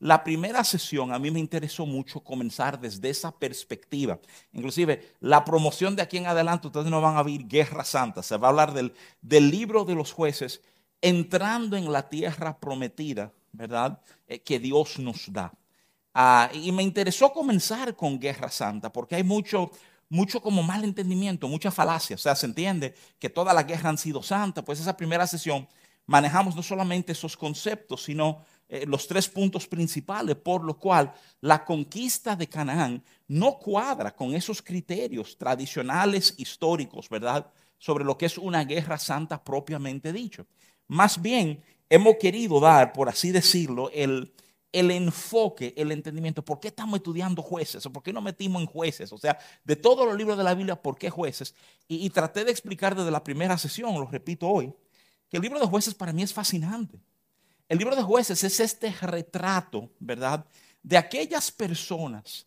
la primera sesión a mí me interesó mucho comenzar desde esa perspectiva. Inclusive la promoción de aquí en adelante, ustedes no van a ver Guerra Santa, se va a hablar del, del libro de los jueces entrando en la tierra prometida, ¿verdad? Eh, que Dios nos da. Ah, y me interesó comenzar con Guerra Santa porque hay mucho, mucho como mal entendimiento, mucha falacia. O sea, se entiende que todas las guerras han sido santas. Pues esa primera sesión manejamos no solamente esos conceptos, sino eh, los tres puntos principales por lo cual la conquista de Canaán no cuadra con esos criterios tradicionales históricos, ¿verdad? Sobre lo que es una guerra santa propiamente dicho. Más bien, hemos querido dar, por así decirlo, el, el enfoque, el entendimiento. ¿Por qué estamos estudiando jueces? ¿O por qué no metimos en jueces? O sea, de todos los libros de la Biblia, ¿por qué jueces? Y, traté de explicar desde la primera sesión, lo repito hoy, que el libro de jueces para mí es fascinante. El libro de jueces es este retrato, ¿verdad? De aquellas personas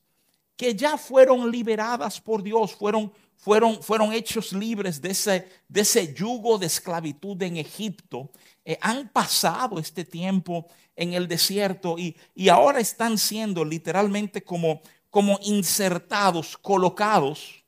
que ya fueron liberadas por Dios, fueron, fueron, fueron hechos libres de ese, de ese yugo de esclavitud en Egipto. Eh, han pasado este tiempo en el desierto y, y ahora están siendo literalmente como, como insertados, colocados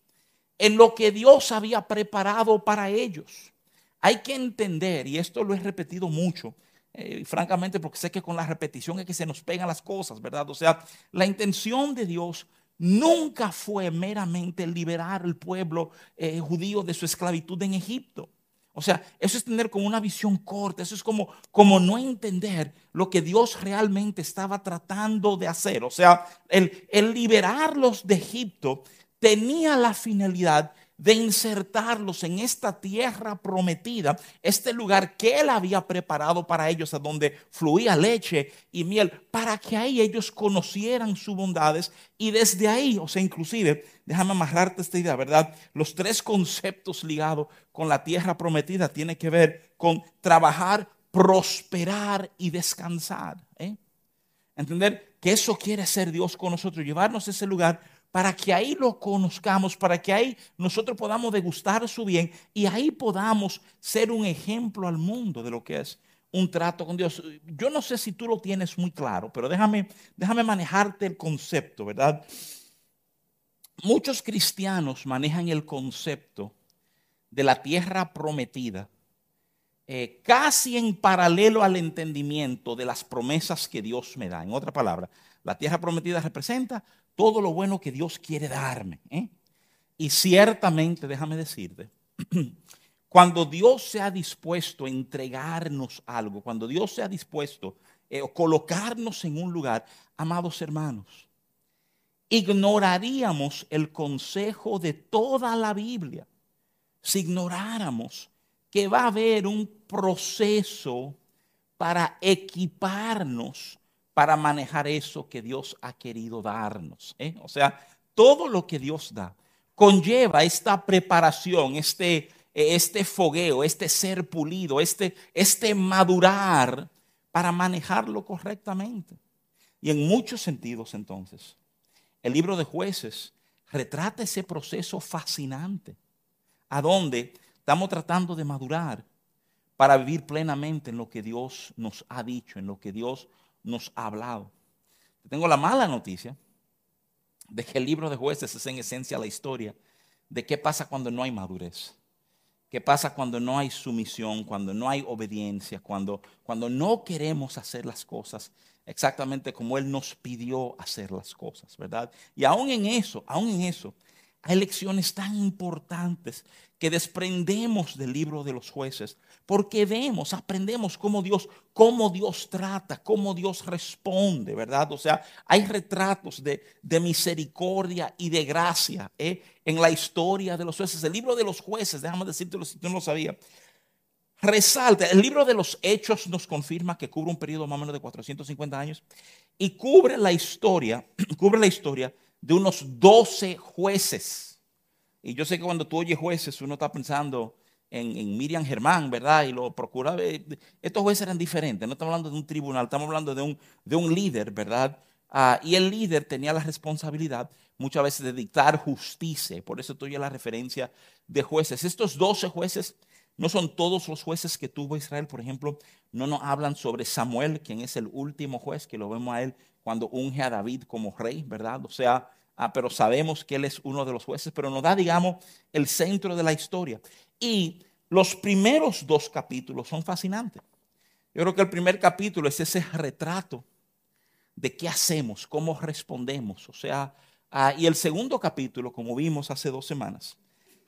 en lo que Dios había preparado para ellos. Hay que entender, y esto lo he repetido mucho, eh, francamente porque sé que con la repetición es que se nos pegan las cosas, ¿verdad? O sea, la intención de Dios nunca fue meramente liberar al pueblo eh, judío de su esclavitud en Egipto. O sea, eso es tener como una visión corta, eso es como, como no entender lo que Dios realmente estaba tratando de hacer. O sea, el, el liberarlos de Egipto tenía la finalidad de insertarlos en esta tierra prometida, este lugar que Él había preparado para ellos, a donde fluía leche y miel, para que ahí ellos conocieran sus bondades y desde ahí, o sea, inclusive, déjame amarrarte esta idea, ¿verdad? Los tres conceptos ligados con la tierra prometida tienen que ver con trabajar, prosperar y descansar. ¿eh? Entender que eso quiere ser Dios con nosotros, llevarnos a ese lugar para que ahí lo conozcamos, para que ahí nosotros podamos degustar su bien y ahí podamos ser un ejemplo al mundo de lo que es un trato con Dios. Yo no sé si tú lo tienes muy claro, pero déjame, déjame manejarte el concepto, ¿verdad? Muchos cristianos manejan el concepto de la tierra prometida eh, casi en paralelo al entendimiento de las promesas que Dios me da. En otra palabra, la tierra prometida representa todo lo bueno que Dios quiere darme. ¿eh? Y ciertamente, déjame decirte, cuando Dios se ha dispuesto a entregarnos algo, cuando Dios se ha dispuesto a eh, colocarnos en un lugar, amados hermanos, ignoraríamos el consejo de toda la Biblia si ignoráramos que va a haber un proceso para equiparnos para manejar eso que Dios ha querido darnos. ¿eh? O sea, todo lo que Dios da conlleva esta preparación, este, este fogueo, este ser pulido, este, este madurar para manejarlo correctamente. Y en muchos sentidos entonces, el libro de jueces retrata ese proceso fascinante, a donde estamos tratando de madurar para vivir plenamente en lo que Dios nos ha dicho, en lo que Dios nos ha hablado. Tengo la mala noticia de que el libro de jueces es en esencia la historia de qué pasa cuando no hay madurez. ¿Qué pasa cuando no hay sumisión, cuando no hay obediencia, cuando, cuando no queremos hacer las cosas exactamente como Él nos pidió hacer las cosas, verdad? Y aún en eso, aún en eso, hay lecciones tan importantes que desprendemos del libro de los jueces, porque vemos, aprendemos cómo Dios, cómo Dios trata, cómo Dios responde, ¿verdad? O sea, hay retratos de, misericordia y de gracia ¿eh? en la historia de los jueces. El libro de los jueces, déjame decirte si tú no lo sabías, resalta, el libro de los hechos nos confirma que cubre un periodo más o menos de 450 años y cubre la historia, cubre la historia de unos 12 jueces. Y yo sé que cuando tú oyes jueces, uno está pensando en, Miriam Germán, ¿verdad? Y lo procura. Estos jueces eran diferentes, no estamos hablando de un tribunal, estamos hablando de un, de un líder, ¿verdad? Ah, y el líder tenía la responsabilidad muchas veces de dictar justicia. Por eso estoy en la referencia de jueces. Estos 12 jueces No son todos los jueces que tuvo Israel, por ejemplo, no nos hablan sobre Samuel, quien es el último juez, que lo vemos a él cuando unge a David como rey, ¿verdad? O sea, ah, pero sabemos que él es uno de los jueces, pero nos da, digamos, el centro de la historia. Y los primeros dos capítulos son fascinantes. Yo creo que el primer capítulo es ese retrato de qué hacemos, cómo respondemos. O sea, y el segundo capítulo, como vimos hace dos semanas,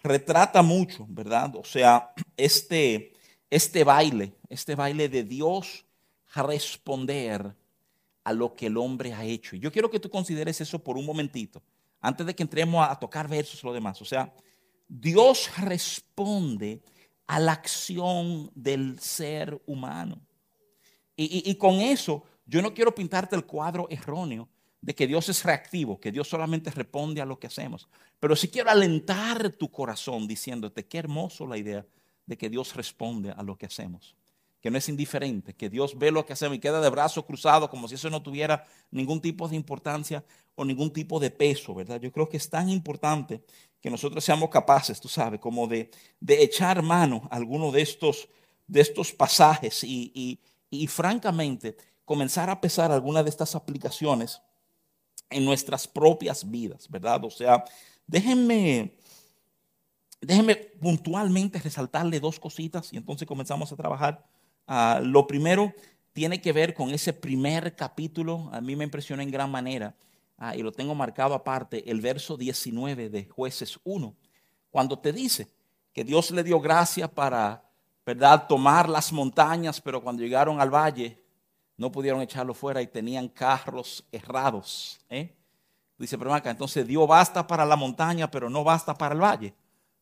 retrata mucho, ¿verdad? O sea, este, este baile, este baile de Dios responder a lo que el hombre ha hecho. Y yo quiero que tú consideres eso por un momentito, antes de que entremos a tocar versos lo demás. O sea, Dios responde a la acción del ser humano. Y, con eso, yo no quiero pintarte el cuadro erróneo de que Dios es reactivo, que Dios solamente responde a lo que hacemos. Pero sí quiero alentar tu corazón diciéndote qué hermoso la idea de que Dios responde a lo que hacemos, que no es indiferente, que Dios ve lo que hacemos y queda de brazos cruzados como si eso no tuviera ningún tipo de importancia o ningún tipo de peso, ¿verdad? Yo creo que es tan importante que nosotros seamos capaces, tú sabes, como de, echar mano a alguno de estos, de estos pasajes y y francamente comenzar a pesar algunas de estas aplicaciones en nuestras propias vidas, ¿verdad? O sea, déjenme, déjenme puntualmente resaltarle dos cositas y entonces comenzamos a trabajar. Ah, lo primero tiene que ver con ese primer capítulo, a mí me impresionó en gran manera, ah, y lo tengo marcado aparte, el verso 19 de jueces 1, cuando te dice que Dios le dio gracia para ¿verdad? Tomar las montañas, pero cuando llegaron al valle no pudieron echarlo fuera y tenían carros errados. ¿eh? Dice, pero acá, entonces Dios basta para la montaña, pero no basta para el valle.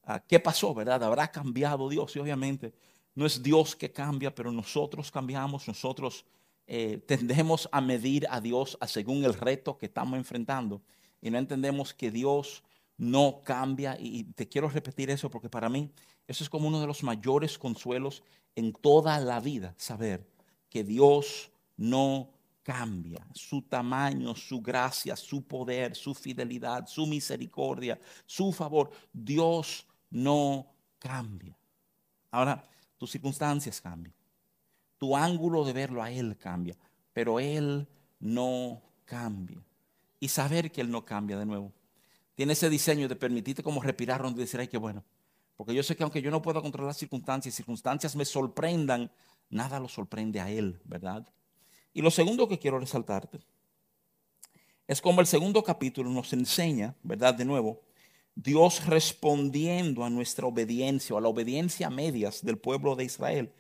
Ah, ¿Qué pasó, verdad? ¿Habrá cambiado Dios? Y obviamente no es Dios que cambia, pero nosotros cambiamos, nosotros eh, tendemos a medir a Dios a según el reto que estamos enfrentando y no entendemos que Dios no cambia. Y te quiero repetir eso porque para mí eso es como uno de los mayores consuelos en toda la vida, saber que Dios no cambia. Su tamaño, su gracia, su poder, su fidelidad, su misericordia, su favor. Dios no cambia. Ahora, tus circunstancias cambian. Tu ángulo de verlo a Él cambia, pero Él no cambia. Y saber que Él no cambia de nuevo. Tiene ese diseño de permitirte como respirar donde decir, ay, qué bueno. Porque yo sé que aunque yo no pueda controlar las circunstancias, circunstancias me sorprendan, nada lo sorprende a Él, ¿verdad? Y lo segundo que quiero resaltarte es como el segundo capítulo nos enseña, ¿verdad? De nuevo, Dios respondiendo a nuestra obediencia o a la obediencia a medias del pueblo de Israel.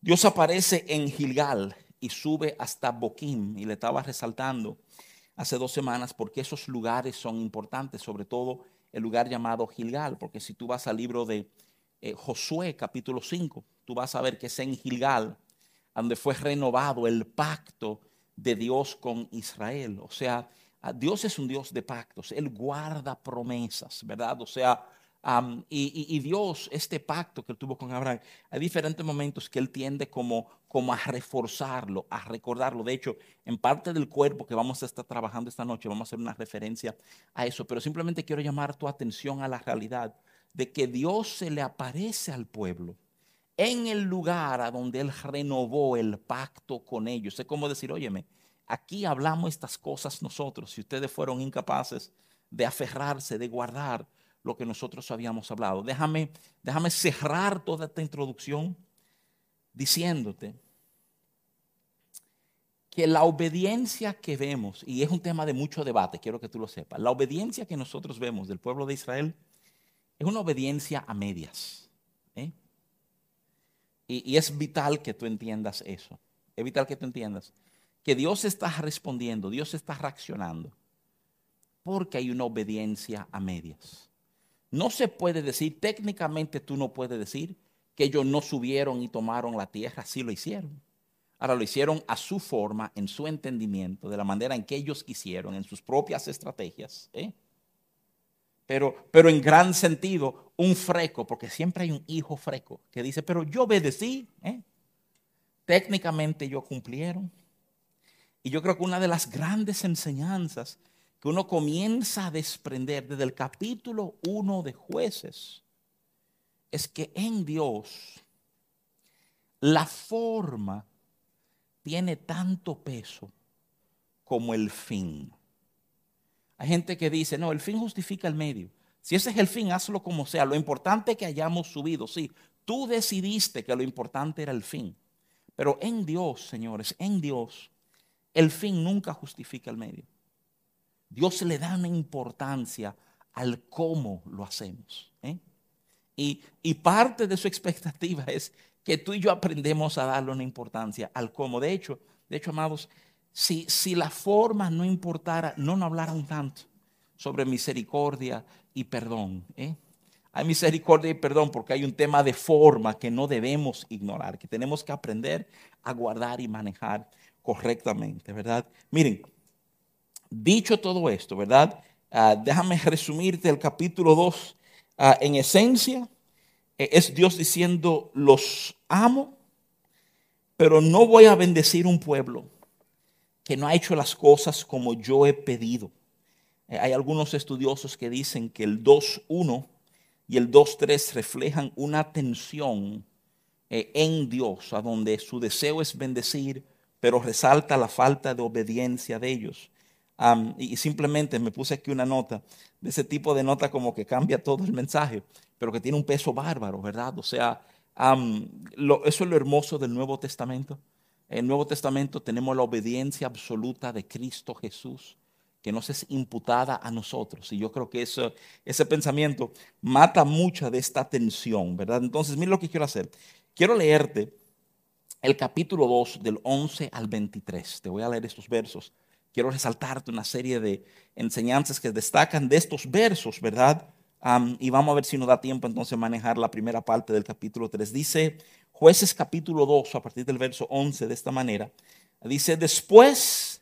Dios aparece en Gilgal y sube hasta Boquim y le estaba resaltando hace dos semanas porque esos lugares son importantes, sobre todo el lugar llamado Gilgal, porque si tú vas al libro de eh, Josué capítulo 5, tú vas a ver que es en Gilgal donde fue renovado el pacto de Dios con Israel. O sea, Dios es un Dios de pactos, Él guarda promesas, ¿verdad? O sea, y, Dios, este pacto que tuvo con Abraham, hay diferentes momentos que él tiende como, como a reforzarlo, a recordarlo. De hecho, en parte del cuerpo que vamos a estar trabajando esta noche, vamos a hacer una referencia a eso, pero simplemente quiero llamar tu atención a la realidad de que Dios se le aparece al pueblo en el lugar a donde él renovó el pacto con ellos. Es como decir, óyeme, aquí hablamos estas cosas nosotros, si ustedes fueron incapaces de aferrarse, de guardar lo que nosotros habíamos hablado. Déjame, déjame cerrar toda esta introducción diciéndote que la obediencia que vemos, y es un tema de mucho debate, quiero que tú lo sepas, la obediencia que nosotros vemos del pueblo de Israel es una obediencia a medias. ¿eh? Y, y es vital que tú entiendas eso. Es vital que tú entiendas que Dios está respondiendo, Dios está reaccionando, porque hay una obediencia a medias. No se puede decir, técnicamente tú no puedes decir que ellos no subieron y tomaron la tierra, sí lo hicieron. Ahora lo hicieron a su forma, en su entendimiento, de la manera en que ellos quisieron, en sus propias estrategias. ¿eh? Pero, pero en gran sentido, un freco, porque siempre hay un hijo freco que dice, pero yo obedecí. ¿eh? Técnicamente ellos cumplieron. Y yo creo que una de las grandes enseñanzas que uno comienza a desprender desde el capítulo 1 de jueces es que en Dios la forma tiene tanto peso como el fin. Hay gente que dice, no, el fin justifica el medio. Si ese es el fin, hazlo como sea. Lo importante es que hayamos subido. Sí, tú decidiste que lo importante era el fin. Pero en Dios, señores, en Dios, el fin nunca justifica el medio. Dios le da una importancia al cómo lo hacemos. ¿eh? Y, parte de su expectativa es que tú y yo aprendemos a darle una importancia al cómo. De hecho, de hecho, amados, si, si la forma no importara, no nos hablaran tanto sobre misericordia y perdón. ¿eh? Hay misericordia y perdón porque hay un tema de forma que no debemos ignorar, que tenemos que aprender a guardar y manejar correctamente, ¿verdad? Miren, dicho todo esto, ¿verdad? Ah, déjame resumirte el capítulo 2 ah, en esencia. Eh, es Dios diciendo, los amo, pero no voy a bendecir un pueblo que no ha hecho las cosas como yo he pedido. Eh, hay algunos estudiosos que dicen que el 2.1 y el 2.3 reflejan una tensión eh, en Dios, a donde su deseo es bendecir, pero resalta la falta de obediencia de ellos. y, simplemente me puse aquí una nota, de ese tipo de nota como que cambia todo el mensaje, pero que tiene un peso bárbaro, ¿verdad? O sea, eso es lo hermoso del Nuevo Testamento. En el Nuevo Testamento tenemos la obediencia absoluta de Cristo Jesús, que nos es imputada a nosotros. Y yo creo que eso, ese pensamiento mata mucha de esta tensión, ¿verdad? Entonces, mira lo que quiero hacer. Quiero leerte el capítulo 2 del 11 al 23. Te voy a leer estos versos. Quiero resaltarte una serie de enseñanzas que destacan de estos versos, ¿verdad? y vamos a ver si nos da tiempo entonces manejar la primera parte del capítulo 3. Dice jueces capítulo 2 a partir del verso 11 de esta manera. Dice, después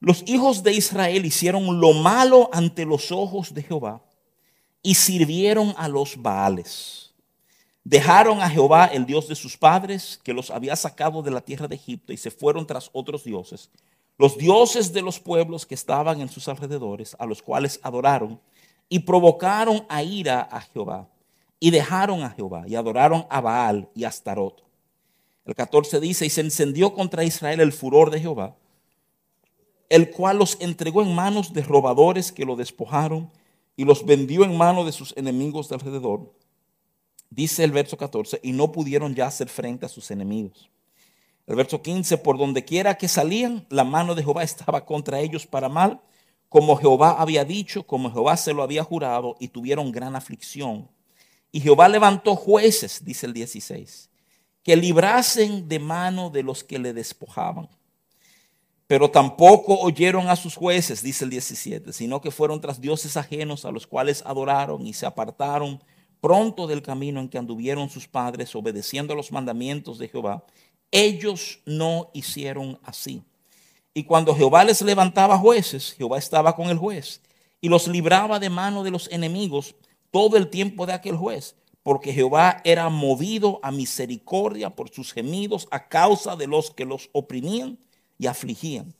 los hijos de Israel hicieron lo malo ante los ojos de Jehová y sirvieron a los Baales Dejaron a Jehová, el Dios de sus padres, que los había sacado de la tierra de Egipto, y se fueron tras otros dioses, los dioses de los pueblos que estaban en sus alrededores, a los cuales adoraron, y provocaron a ira a Jehová, y dejaron a Jehová, y adoraron a Baal y a Astarot. El 14 dice, y se encendió contra Israel el furor de Jehová, el cual los entregó en manos de robadores que lo despojaron, y los vendió en manos de sus enemigos de alrededor Dice el verso 14, y no pudieron ya hacer frente a sus enemigos. El verso 15, por donde quiera que salían, la mano de Jehová estaba contra ellos para mal, como Jehová había dicho, como Jehová se lo había jurado, y tuvieron gran aflicción. Y Jehová levantó jueces, dice el 16, que librasen de mano de los que le despojaban. Pero tampoco oyeron a sus jueces, dice el 17, sino que fueron tras dioses ajenos a los cuales adoraron y se apartaron pronto del camino en que anduvieron sus padres obedeciendo los mandamientos de Jehová, ellos no hicieron así. Y cuando Jehová les levantaba jueces, Jehová estaba con el juez y los libraba de mano de los enemigos todo el tiempo de aquel juez, porque Jehová era movido a misericordia por sus gemidos a causa de los que los oprimían y afligían.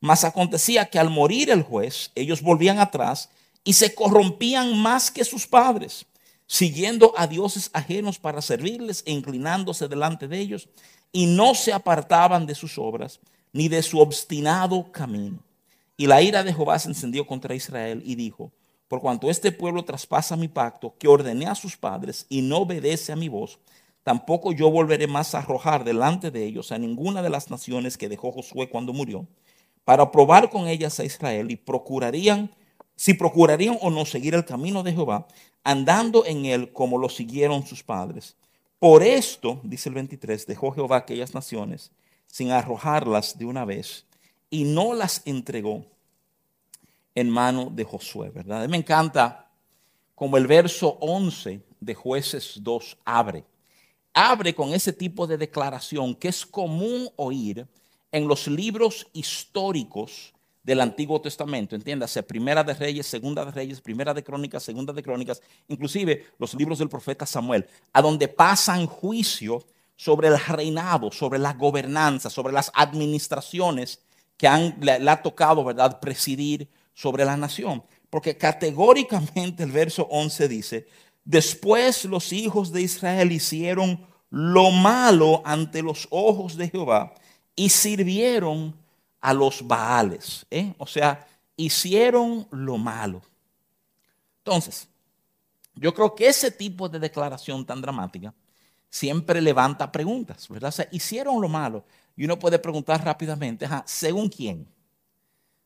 Mas acontecía que al morir el juez, ellos volvían atrás y se corrompían más que sus padres siguiendo a dioses ajenos para servirles e inclinándose delante de ellos, y no se apartaban de sus obras, ni de su obstinado camino. Y la ira de Jehová se encendió contra Israel y dijo, por cuanto este pueblo traspasa mi pacto que ordené a sus padres y no obedece a mi voz, tampoco yo volveré más a arrojar delante de ellos a ninguna de las naciones que dejó Josué cuando murió, para probar con ellas a Israel y procurarían si procurarían o no seguir el camino de Jehová, andando en él como lo siguieron sus padres. Por esto, dice el 23, dejó Jehová aquellas naciones sin arrojarlas de una vez y no las entregó en mano de Josué, ¿verdad? Me encanta como el verso 11 de jueces 2 abre. Abre con ese tipo de declaración que es común oír en los libros históricos del Antiguo Testamento, entiéndase, Primera de Reyes, Segunda de Reyes, Primera de Crónicas, Segunda de Crónicas, inclusive los libros del profeta Samuel, a donde pasan juicio sobre el reinado, sobre la gobernanza, sobre las administraciones que han, le, ha tocado, ¿verdad?, presidir sobre la nación. Porque categóricamente el verso 11 dice, Después los hijos de Israel hicieron lo malo ante los ojos de Jehová y sirvieron a los Baales. ¿eh? O sea, hicieron lo malo. Entonces, yo creo que ese tipo de declaración tan dramática siempre levanta preguntas, ¿verdad? O sea, hicieron lo malo. Y uno puede preguntar rápidamente, ¿según quién?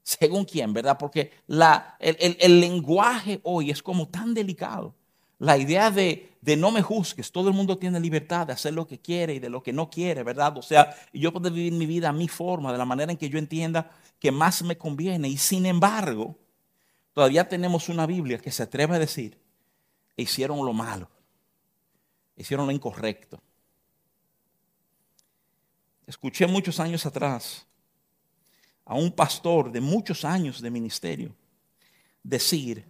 ¿Según quién, verdad? Porque la, el, lenguaje hoy es como tan delicado. La idea de, de, no me juzgues, todo el mundo tiene libertad de hacer lo que quiere y de lo que no quiere, ¿verdad? O sea, yo puedo vivir mi vida a mi forma, de la manera en que yo entienda que más me conviene. Y sin embargo, todavía tenemos una Biblia que se atreve a decir, hicieron lo malo, hicieron lo incorrecto. Escuché muchos años atrás a un pastor de muchos años de ministerio decir,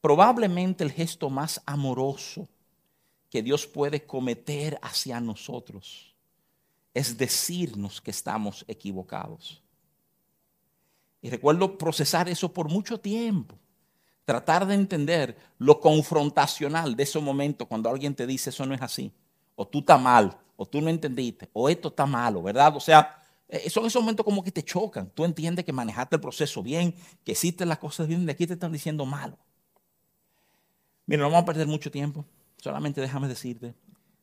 probablemente el gesto más amoroso que Dios puede cometer hacia nosotros es decirnos que estamos equivocados. Y recuerdo procesar eso por mucho tiempo tratar de entender lo confrontacional de ese momento cuando alguien te dice eso no es así, o tú estás mal, o tú no entendiste, o esto está malo, ¿verdad? O sea, eh, son esos momentos como que te chocan. Tú entiendes que manejaste el proceso bien, que hiciste las cosas bien, de aquí te están diciendo malo. Mira, no vamos a perder mucho tiempo, solamente déjame decirte,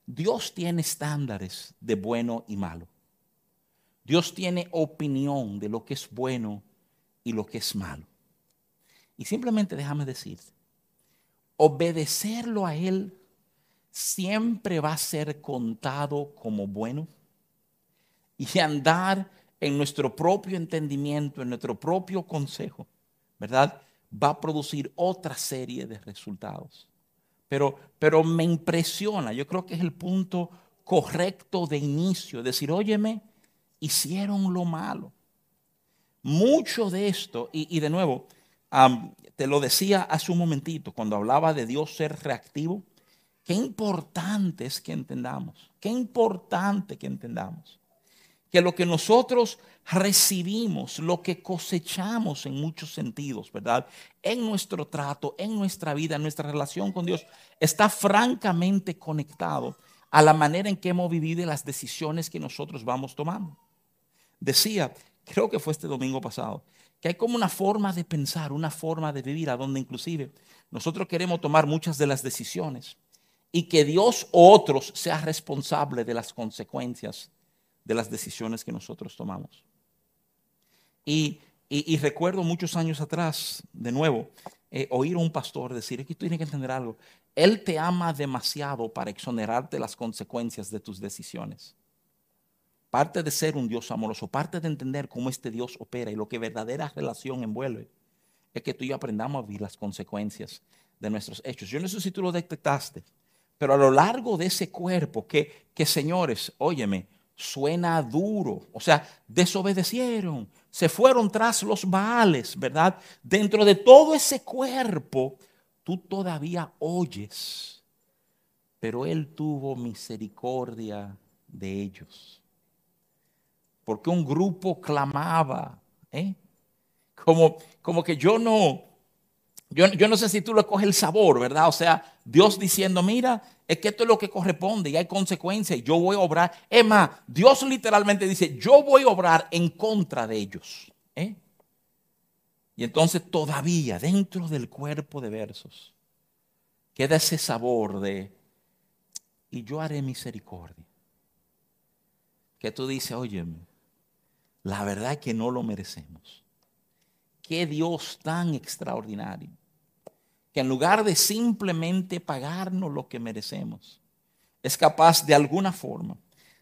Dios tiene estándares de bueno y malo. Dios tiene opinión de lo que es bueno y lo que es malo. Y simplemente déjame decir, obedecerlo a Él siempre va a ser contado como bueno. Y andar en nuestro propio entendimiento, en nuestro propio consejo, ¿verdad? Va a producir otra serie de resultados. Pero, pero me impresiona, yo creo que es el punto correcto de inicio, decir, óyeme, hicieron lo malo. Mucho de esto, y, y de nuevo, te lo decía hace un momentito, cuando hablaba de Dios ser reactivo, qué importante es que entendamos, qué importante que entendamos que lo que nosotros recibimos, lo que cosechamos en muchos sentidos, ¿verdad? En nuestro trato, en nuestra vida, en nuestra relación con Dios, está francamente conectado a la manera en que hemos vivido y las decisiones que nosotros vamos tomando. Decía, creo que fue este domingo pasado, que hay como una forma de pensar, una forma de vivir, a donde inclusive nosotros queremos tomar muchas de las decisiones y que Dios o otros sea responsable de las consecuencias de las decisiones que nosotros tomamos. Y, recuerdo muchos años atrás, de nuevo, eh, oír a un pastor decir, que tú tienes que entender algo, Él te ama demasiado para exonerarte las consecuencias de tus decisiones. Parte de ser un Dios amoroso, parte de entender cómo este Dios opera y lo que verdadera relación envuelve, es que tú y yo aprendamos a vivir las consecuencias de nuestros hechos. Yo no sé si tú lo detectaste, pero a lo largo de ese cuerpo, que, que señores, óyeme, suena duro, o sea, desobedecieron, se fueron tras los baales, ¿verdad? Dentro de todo ese cuerpo, tú todavía oyes, pero Él tuvo misericordia de ellos porque un grupo clamaba, ¿eh? como, como que yo no, yo, yo, no sé si tú le coges el sabor, ¿verdad? O sea, Dios diciendo, mira, es que esto es lo que corresponde y hay consecuencias yo voy a obrar. Es más, Dios literalmente dice, yo voy a obrar en contra de ellos. ¿eh? Y entonces todavía dentro del cuerpo de versos queda ese sabor de, y yo haré misericordia. Que tú dices, óyeme, la verdad es que no lo merecemos. Qué Dios tan extraordinario. Que en lugar de simplemente pagarnos lo que merecemos, es capaz de alguna forma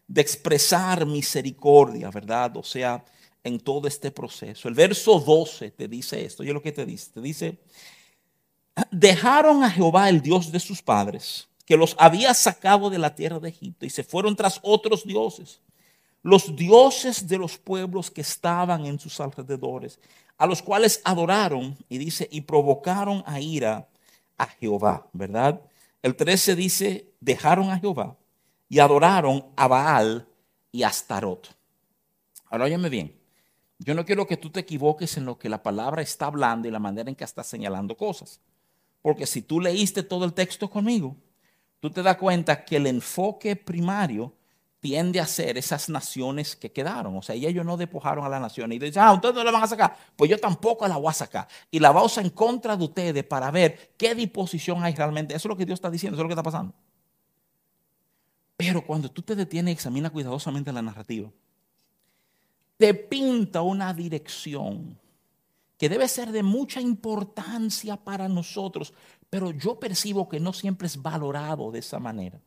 de expresar misericordia, ¿verdad? O sea, en todo este proceso. El verso 12 te dice esto, y es lo que te dice, te dice, dejaron a Jehová el Dios de sus padres, que los había sacado de la tierra de Egipto, y se fueron tras otros dioses los dioses de los pueblos que estaban en sus alrededores, a los cuales adoraron, y dice, y provocaron a ira a Jehová, ¿verdad? El 13 dice, dejaron a Jehová y adoraron a Baal y a Astarot. Ahora óyeme bien, yo no quiero que tú te equivoques en lo que la palabra está hablando y la manera en que está señalando cosas. Porque si tú leíste todo el texto conmigo, tú te das cuenta que el enfoque primario tiende a ser esas naciones que quedaron. O sea, ellos no despojaron a las naciones. Y dicen, ah, ustedes no la van a sacar. Pues yo tampoco la voy a sacar. Y la voy a usar en contra de ustedes para ver qué disposición hay realmente. Eso es lo que Dios está diciendo, eso es lo que está pasando. Pero cuando tú te detienes y examinas cuidadosamente la narrativa, te pinta una dirección que debe ser de mucha importancia para nosotros, pero yo percibo que no siempre es valorado de esa manera.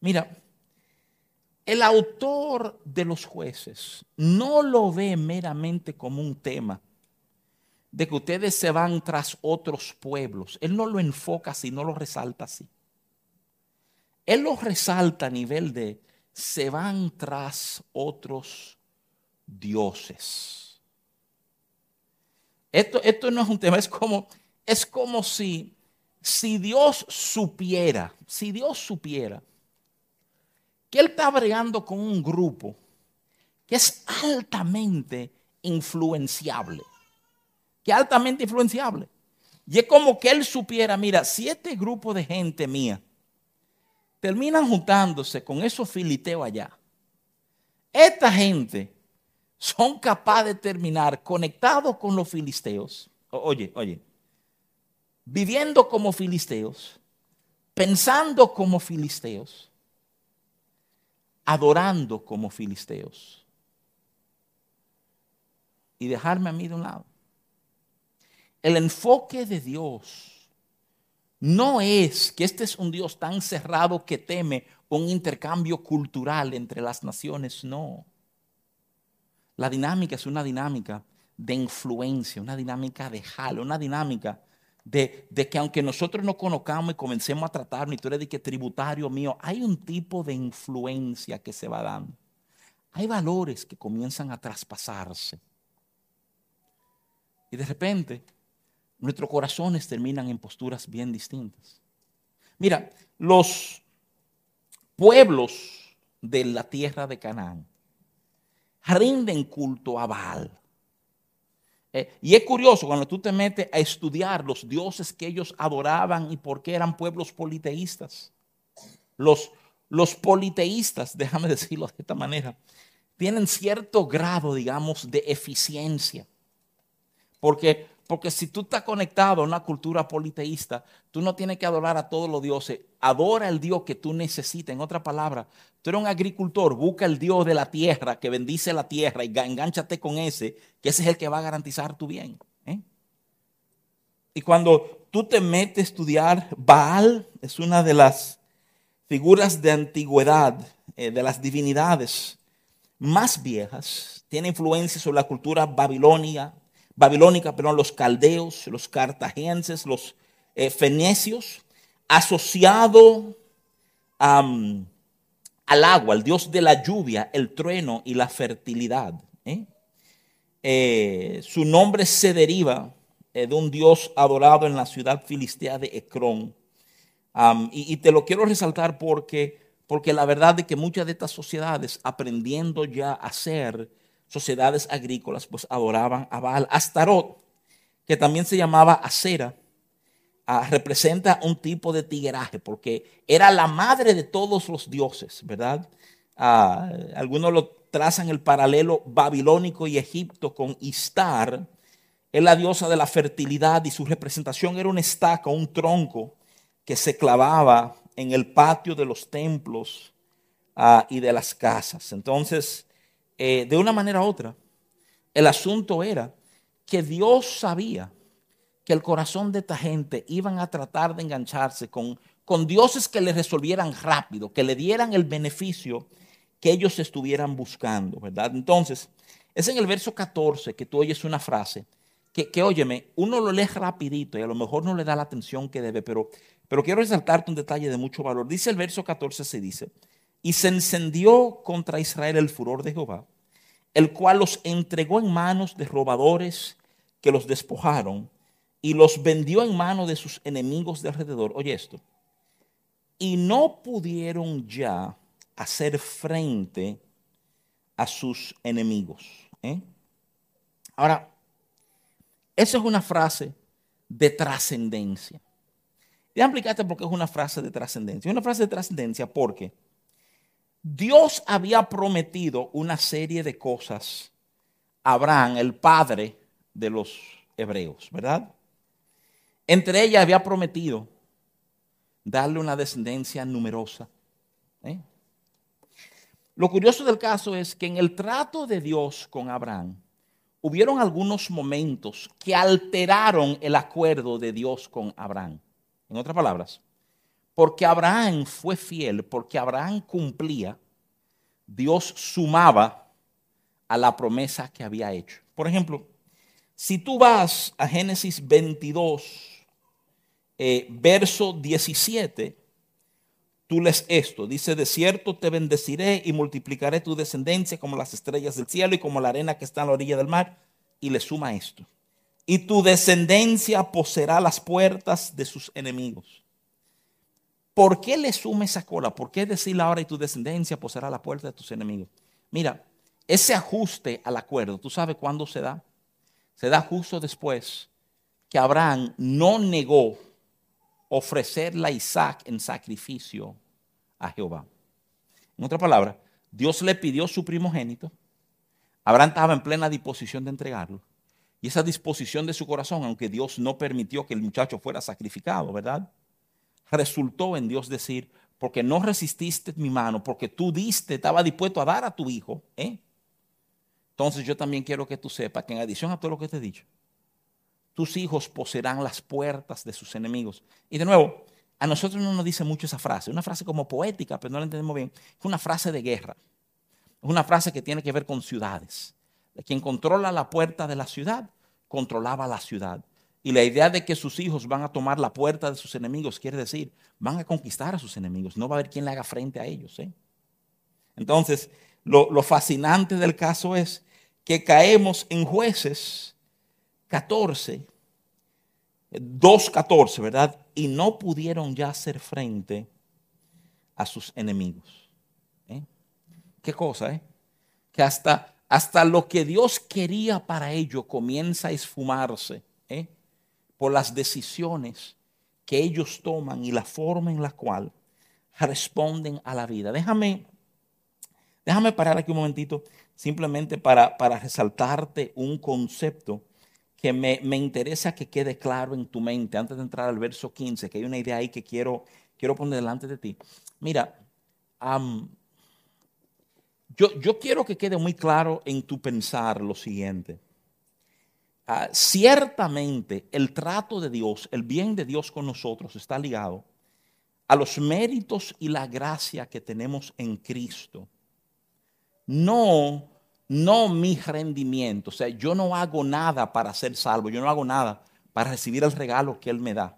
Mira, el autor de los jueces no lo ve meramente como un tema de que ustedes se van tras otros pueblos. Él no lo enfoca así, no lo resalta así. Él lo resalta a nivel de se van tras otros dioses. Esto, esto no es un tema, es como, es como si, si Dios supiera, si Dios supiera que Él está bregando con un grupo que es altamente influenciable, que altamente influenciable. Y es como que Él supiera, mira, si este grupo de gente mía terminan juntándose con esos filiteos allá. Esta gente son capaces de terminar conectados con los filisteos. Oye, oye, viviendo como filisteos, pensando como filisteos, adorando como filisteos. Y dejarme a mí de un lado. El enfoque de Dios no es que este es un Dios tan cerrado que teme un intercambio cultural entre las naciones, no. La dinámica es una dinámica de influencia, una dinámica de jalo, una dinámica de, que aunque nosotros no conozcamos y comencemos a tratar, ni tú eres de que tributario mío, hay un tipo de influencia que se va dando. Hay valores que comienzan a traspasarse. Y de repente nuestros corazones terminan en posturas bien distintas. Mira, los pueblos de la tierra de Canaán rinden culto a Baal. Eh, y es curioso cuando tú te metes a estudiar los dioses que ellos adoraban y por qué eran pueblos politeístas. Los, los politeístas, déjame decirlo de esta manera, tienen cierto grado, digamos, de eficiencia. Porque porque si tú estás conectado a una cultura politeísta, tú no tienes que adorar a todos los dioses. Adora el Dios que tú necesitas. En otra palabra, tú eres un agricultor, busca el Dios de la tierra que bendice la tierra y engánchate con ese, que ese es el que va a garantizar tu bien. ¿eh? Y cuando tú te metes a estudiar, Baal es una de las figuras de antigüedad, eh, de las divinidades más viejas. Tiene influencia sobre la cultura babilonia, babilónica, perdón, los caldeos, los cartagenses, los eh, fenecios, asociado al agua, al dios de la lluvia, el trueno y la fertilidad. ¿eh? Eh, su nombre se deriva de un dios adorado en la ciudad filistea de Ecrón. y, y, te lo quiero resaltar porque, porque la verdad es que muchas de estas sociedades, aprendiendo ya a ser sociedades agrícolas, pues adoraban a Baal. Astarot, que también se llamaba Acera, ah, representa un tipo de tigueraje, porque era la madre de todos los dioses, ¿verdad? Ah, algunos lo trazan el paralelo babilónico y Egipto con Istar, es la diosa de la fertilidad y su representación era una estaca, un tronco que se clavaba en el patio de los templos ah, y de las casas. Entonces, eh, de una manera u otra, el asunto era que Dios sabía que el corazón de esta gente iban a tratar de engancharse con, con dioses que le resolvieran rápido, que le dieran el beneficio que ellos estuvieran buscando, ¿verdad? Entonces, es en el verso 14 que tú oyes una frase que, que óyeme, uno lo lee rapidito y a lo mejor no le da la atención que debe, pero, pero quiero resaltarte un detalle de mucho valor. Dice el verso 14, se dice, y se encendió contra Israel el furor de Jehová, el cual los entregó en manos de robadores que los despojaron y los vendió en manos de sus enemigos de alrededor. Oye esto. Y no pudieron ya hacer frente a sus enemigos. ¿eh? Ahora, esa es una frase de trascendencia. Déjame explicarte por qué es una frase de trascendencia. Es una frase de trascendencia porque Dios había prometido una serie de cosas a Abraham, el padre de los hebreos, ¿verdad? Entre ellas había prometido darle una descendencia numerosa. ¿eh? Lo curioso del caso es que en el trato de Dios con Abraham, hubieron algunos momentos que alteraron el acuerdo de Dios con Abraham. En otras palabras, porque Abraham fue fiel, porque Abraham cumplía, Dios sumaba a la promesa que había hecho. Por ejemplo, si tú vas a Génesis 22, eh, verso 17, tú lees esto. Dice, de cierto te bendeciré y multiplicaré tu descendencia como las estrellas del cielo y como la arena que está en la orilla del mar. Y le suma esto. Y tu descendencia poseerá las puertas de sus enemigos. ¿Por qué le suma esa cola? ¿Por qué decirle ahora y tu descendencia poseerá la puerta de tus enemigos? Mira, ese ajuste al acuerdo, ¿tú sabes cuándo se da? Se da justo después que Abraham no negó ofrecerle a Isaac en sacrificio a Jehová. En otra palabra, Dios le pidió su primogénito. Abraham estaba en plena disposición de entregarlo. Y esa disposición de su corazón, aunque Dios no permitió que el muchacho fuera sacrificado, ¿verdad? Resultó en Dios decir, porque no resististe mi mano, porque tú diste, estaba dispuesto a dar a tu hijo. ¿eh? Entonces yo también quiero que tú sepas que en adición a todo lo que te he dicho, tus hijos poseerán las puertas de sus enemigos. Y de nuevo, a nosotros no nos dice mucho esa frase, una frase como poética, pero no la entendemos bien. Es una frase de guerra, es una frase que tiene que ver con ciudades. Quien controla la puerta de la ciudad, controlaba la ciudad. Y la idea de que sus hijos van a tomar la puerta de sus enemigos quiere decir, van a conquistar a sus enemigos, no va a haber quien le haga frente a ellos. ¿eh? Entonces, lo, lo fascinante del caso es que caemos en jueces 14, 2.14, ¿verdad? Y no pudieron ya hacer frente a sus enemigos. ¿eh? ¿Qué cosa, eh? Que hasta, hasta lo que Dios quería para ellos comienza a esfumarse. Por las decisiones que ellos toman y la forma en la cual responden a la vida. Déjame, déjame parar aquí un momentito simplemente para, para resaltarte un concepto que me, interesa que quede claro en tu mente antes de entrar al verso 15, que hay una idea ahí que quiero, quiero poner delante de ti. Mira, yo, yo, quiero que quede muy claro en tu pensar lo siguiente. Ah, ciertamente el trato de Dios, el bien de Dios con nosotros está ligado a los méritos y la gracia que tenemos en Cristo. No no mi rendimiento. O sea, yo no hago nada para ser salvo, yo no hago nada para recibir el regalo que Él me da.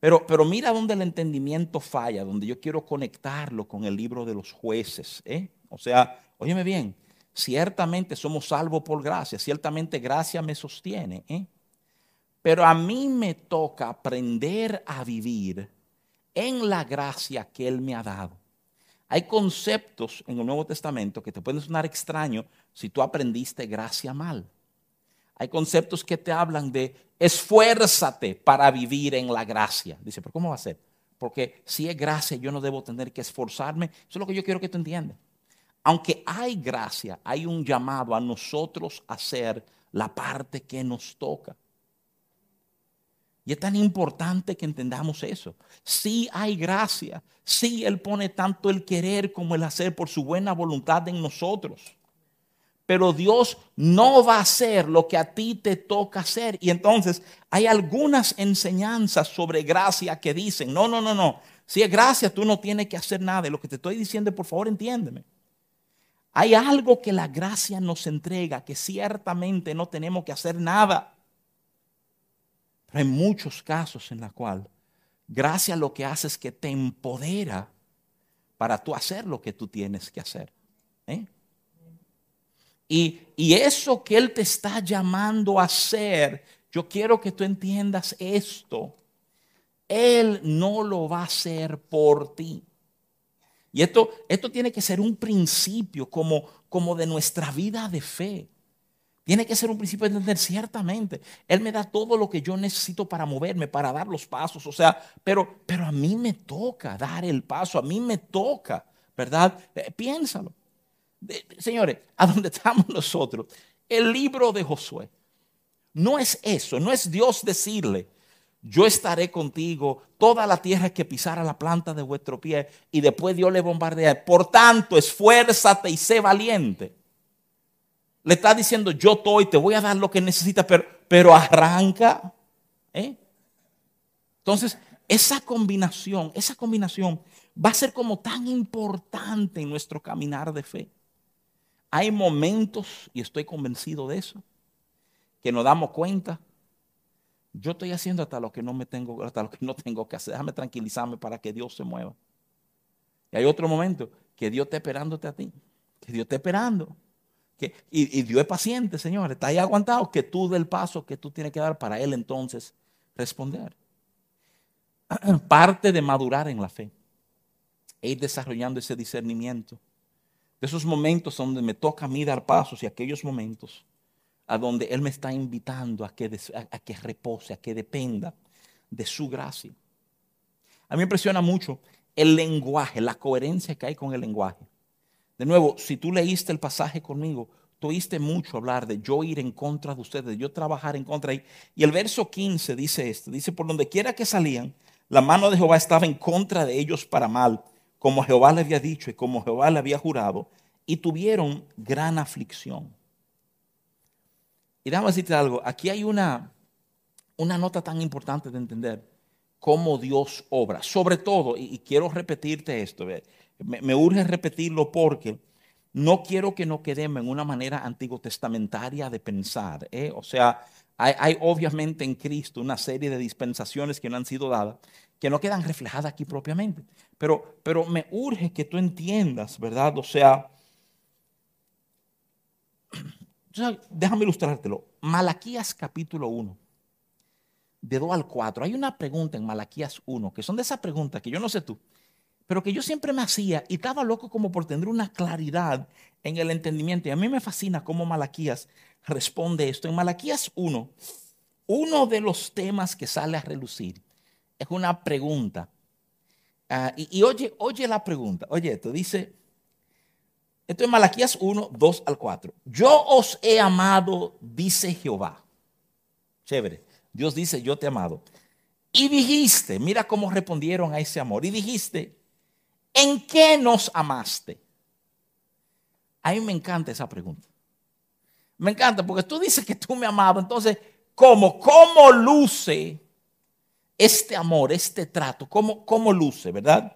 Pero, pero mira dónde el entendimiento falla, donde yo quiero conectarlo con el libro de los jueces. ¿eh? O sea, óyeme bien, ciertamente somos salvos por gracia, ciertamente gracia me sostiene. ¿eh? Pero a mí me toca aprender a vivir en la gracia que Él me ha dado. Hay conceptos en el Nuevo Testamento que te pueden sonar extraño si tú aprendiste gracia mal. Hay conceptos que te hablan de esfuérzate para vivir en la gracia. Dice, pero ¿cómo va a ser? Porque si es gracia, yo no debo tener que esforzarme. Eso es lo que yo quiero que tú entiendas. Aunque hay gracia, hay un llamado a nosotros a hacer la parte que nos toca. Y es tan importante que entendamos eso. Sí hay gracia, sí Él pone tanto el querer como el hacer por su buena voluntad en nosotros. Pero Dios no va a hacer lo que a ti te toca hacer. Y entonces hay algunas enseñanzas sobre gracia que dicen, no, no, no, no. Si es gracia, tú no tienes que hacer nada. Y lo que te estoy diciendo, por favor, entiéndeme. Hay algo que la gracia nos entrega, que ciertamente no tenemos que hacer nada. Pero hay muchos casos en los cuales gracia lo que hace es que te empodera para tú hacer lo que tú tienes que hacer. ¿eh? Y, y eso que Él te está llamando a hacer, yo quiero que tú entiendas esto. Él no lo va a hacer por ti. Y esto, esto tiene que ser un principio como, como de nuestra vida de fe. Tiene que ser un principio de entender, ciertamente. Él me da todo lo que yo necesito para moverme, para dar los pasos. O sea, pero, pero a mí me toca dar el paso, a mí me toca, ¿verdad? Eh, piénsalo. señores, a dónde estamos nosotros, el libro de Josué, no es eso, no es Dios decirle, yo estaré contigo, toda la tierra que pisara la planta de vuestro pie, y después Dios le bombardea. Por tanto, esfuérzate y sé valiente. Le está diciendo, yo estoy, te voy a dar lo que necesitas, pero, pero arranca. ¿eh? Entonces, esa combinación, esa combinación va a ser como tan importante en nuestro caminar de fe. Hay momentos, y estoy convencido de eso, que nos damos cuenta, yo estoy haciendo hasta lo que no me tengo, hasta lo que no tengo que hacer. Déjame tranquilizarme para que Dios se mueva. Y hay otro momento que Dios está esperándote a ti, que Dios está esperando y, Dios es paciente, Señor, está ahí aguantado que tú del paso que tú tienes que dar para Él entonces responder. Parte de madurar en la fe e ir desarrollando ese discernimiento. De esos momentos donde me toca a mí dar pasos y aquellos momentos a donde Él me está invitando a que, a que repose, a que dependa de su gracia. A mí me impresiona mucho el lenguaje, la coherencia que hay con el lenguaje. De nuevo, si tú leíste el pasaje conmigo, tú mucho hablar de yo ir en contra de ustedes, de yo trabajar en contra. Y el verso 15 dice esto, dice, por donde quiera que salían, la mano de Jehová estaba en contra de ellos para mal, como Jehová le había dicho y como Jehová le había jurado, y tuvieron gran aflicción. Y déjame decirte algo, aquí hay una, una nota tan importante de entender cómo Dios obra. Sobre todo, y, quiero repetirte esto, me, urge repetirlo porque no quiero que nos quedemos en una manera antiguo testamentaria de pensar. ¿eh? O sea, hay, obviamente en Cristo una serie de dispensaciones que no han sido dadas, que no quedan reflejadas aquí propiamente. Pero, pero me urge que tú entiendas, ¿verdad? O sea, déjame ilustrártelo. Malaquías capítulo 1, de 2 al 4. Hay una pregunta en Malaquías 1, que son de esas preguntas que yo no sé tú, pero que yo siempre me hacía y estaba loco como por tener una claridad en el entendimiento. Y a mí me fascina cómo Malaquías responde esto. En Malaquías 1, uno de los temas que sale a relucir es una pregunta. Ah, y, oye, oye la pregunta. Oye, esto dice, esto es Malaquías 1, 2 al 4. Yo os he amado, dice Jehová. Chévere. Dios dice, yo te he amado. Y dijiste, mira cómo respondieron a ese amor. Y dijiste, ¿en qué nos amaste? A mí me encanta esa pregunta. Me encanta porque tú dices que tú me amabas. Entonces, ¿cómo? ¿Cómo luce este amor, este trato? ¿Cómo, cómo luce, verdad?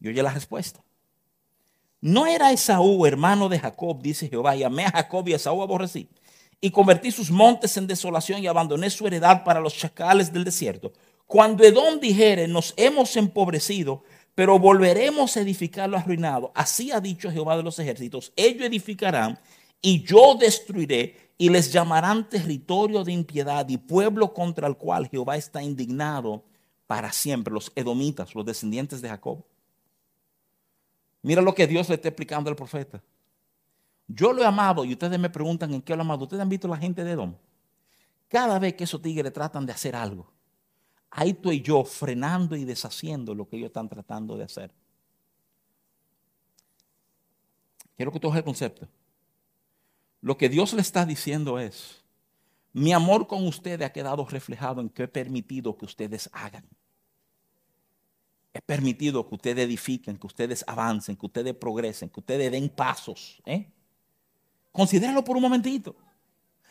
Y oye la respuesta. No era Esaú, hermano de Jacob, dice Jehová, y amé a Jacob y a Esaú aborrecí. Y convertí sus montes en desolación y abandoné su heredad para los chacales del desierto. Cuando Edom dijere, nos hemos empobrecido, pero volveremos a edificar lo arruinado. Así ha dicho Jehová de los ejércitos. Ellos edificarán y yo destruiré y les llamarán territorio de impiedad y pueblo contra el cual Jehová está indignado para siempre. Los edomitas, los descendientes de Jacob. Mira lo que Dios le está explicando al profeta. Yo lo he amado y ustedes me preguntan en qué lo he amado. Ustedes han visto la gente de Edom. Cada vez que esos tigres tratan de hacer algo, ahí estoy yo frenando y deshaciendo lo que ellos están tratando de hacer. Quiero que tú el concepto. Lo que Dios le está diciendo es, mi amor con ustedes ha quedado reflejado en que he permitido que ustedes hagan. He permitido que ustedes edifiquen, que ustedes avancen, que ustedes progresen, que ustedes den pasos. ¿eh? Considéralo por un momentito.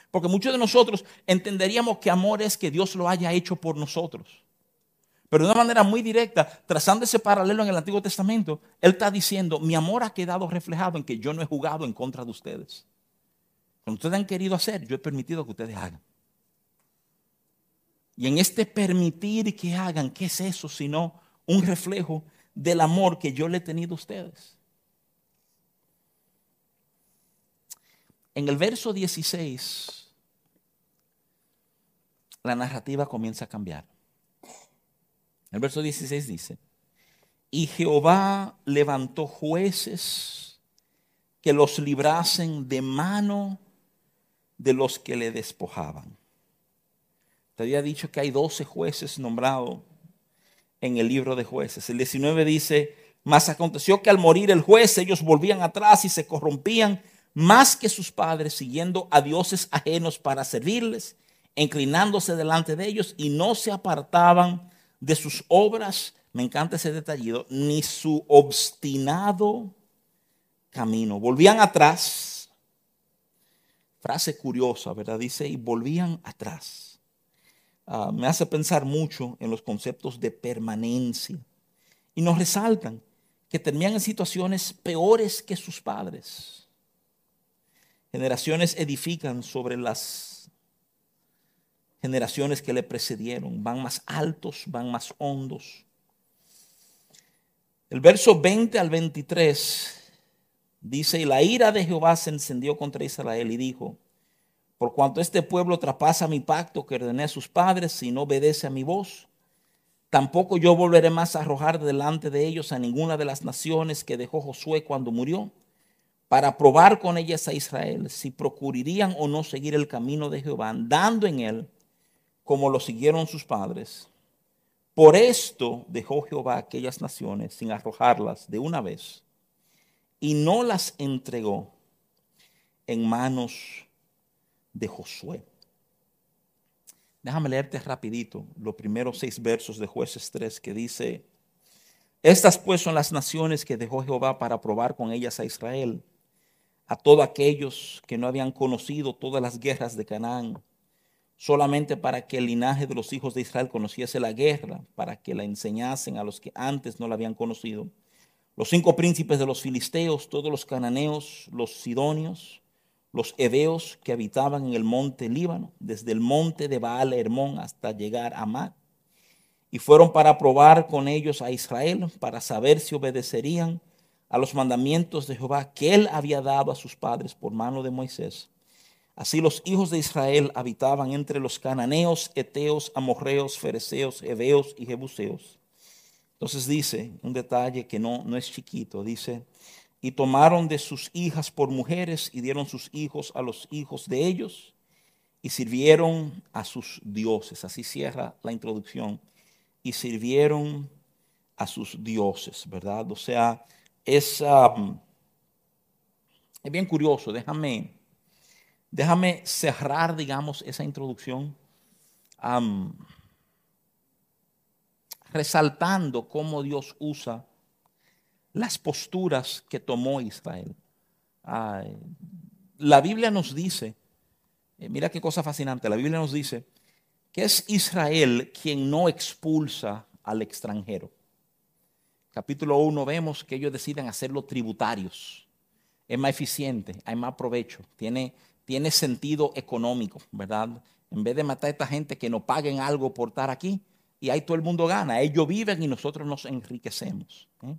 Porque muchos de nosotros entenderíamos que amor es que Dios lo haya hecho por nosotros. Pero de una manera muy directa, trazando ese paralelo en el Antiguo Testamento, Él está diciendo, mi amor ha quedado reflejado en que yo no he jugado en contra de ustedes. Cuando ustedes han querido hacer, yo he permitido que ustedes hagan. Y en este permitir que hagan, ¿qué es eso sino un reflejo del amor que yo le he tenido a ustedes? En el verso 16 la narrativa comienza a cambiar. El verso 16 dice, y Jehová levantó jueces que los librasen de mano de los que le despojaban. Te había dicho que hay 12 jueces nombrados en el libro de jueces. El 19 dice, mas aconteció que al morir el juez ellos volvían atrás y se corrompían más que sus padres, siguiendo a dioses ajenos para servirles, inclinándose delante de ellos y no se apartaban de sus obras. Me encanta ese detallido, ni su obstinado camino. Volvían atrás. Frase curiosa, ¿verdad? Dice, y volvían atrás. Ah, me hace pensar mucho en los conceptos de permanencia. Y nos resaltan que terminan en situaciones peores que sus padres. Generaciones edifican sobre las generaciones que le precedieron. Van más altos, van más hondos. El verso 20 al 23 Dice, y la ira de Jehová se encendió contra Israel y dijo, por cuanto este pueblo traspasa mi pacto que ordené a sus padres y no obedece a mi voz, tampoco yo volveré más a arrojar delante de ellos a ninguna de las naciones que dejó Josué cuando murió, para probar con ellas a Israel si procurarían o no seguir el camino de Jehová, andando en él como lo siguieron sus padres. Por esto dejó Jehová aquellas naciones sin arrojarlas de una vez y no las entregó en manos de Josué. Déjame leerte rapidito los primeros seis versos de jueces 3 que dice, estas pues son las naciones que dejó Jehová para probar con ellas a Israel, a todos aquellos que no habían conocido todas las guerras de Canaán, solamente para que el linaje de los hijos de Israel conociese la guerra, para que la enseñasen a los que antes no la habían conocido los cinco príncipes de los filisteos, todos los cananeos, los sidonios, los heveos que habitaban en el monte Líbano, desde el monte de Baal Hermón hasta llegar a Mar. Y fueron para probar con ellos a Israel, para saber si obedecerían a los mandamientos de Jehová que él había dado a sus padres por mano de Moisés. Así los hijos de Israel habitaban entre los cananeos, eteos, amorreos, fereceos, heveos y jebuseos entonces dice un detalle que no, no es chiquito, dice, y tomaron de sus hijas por mujeres y dieron sus hijos a los hijos de ellos y sirvieron a sus dioses. Así cierra la introducción. Y sirvieron a sus dioses, ¿verdad? O sea, es, um, es bien curioso. Déjame, déjame cerrar, digamos, esa introducción. Resaltando cómo Dios usa las posturas que tomó Israel. la Biblia nos dice, eh, mira qué cosa fascinante, la Biblia nos dice que es Israel quien no expulsa al extranjero. Capítulo 1 vemos que ellos deciden hacerlo tributarios. Es más eficiente, hay más provecho, tiene, tiene sentido económico, ¿verdad? En vez de matar a esta gente que no paguen algo por estar aquí, y ahí todo el mundo gana. Ellos viven y nosotros nos enriquecemos. ¿eh?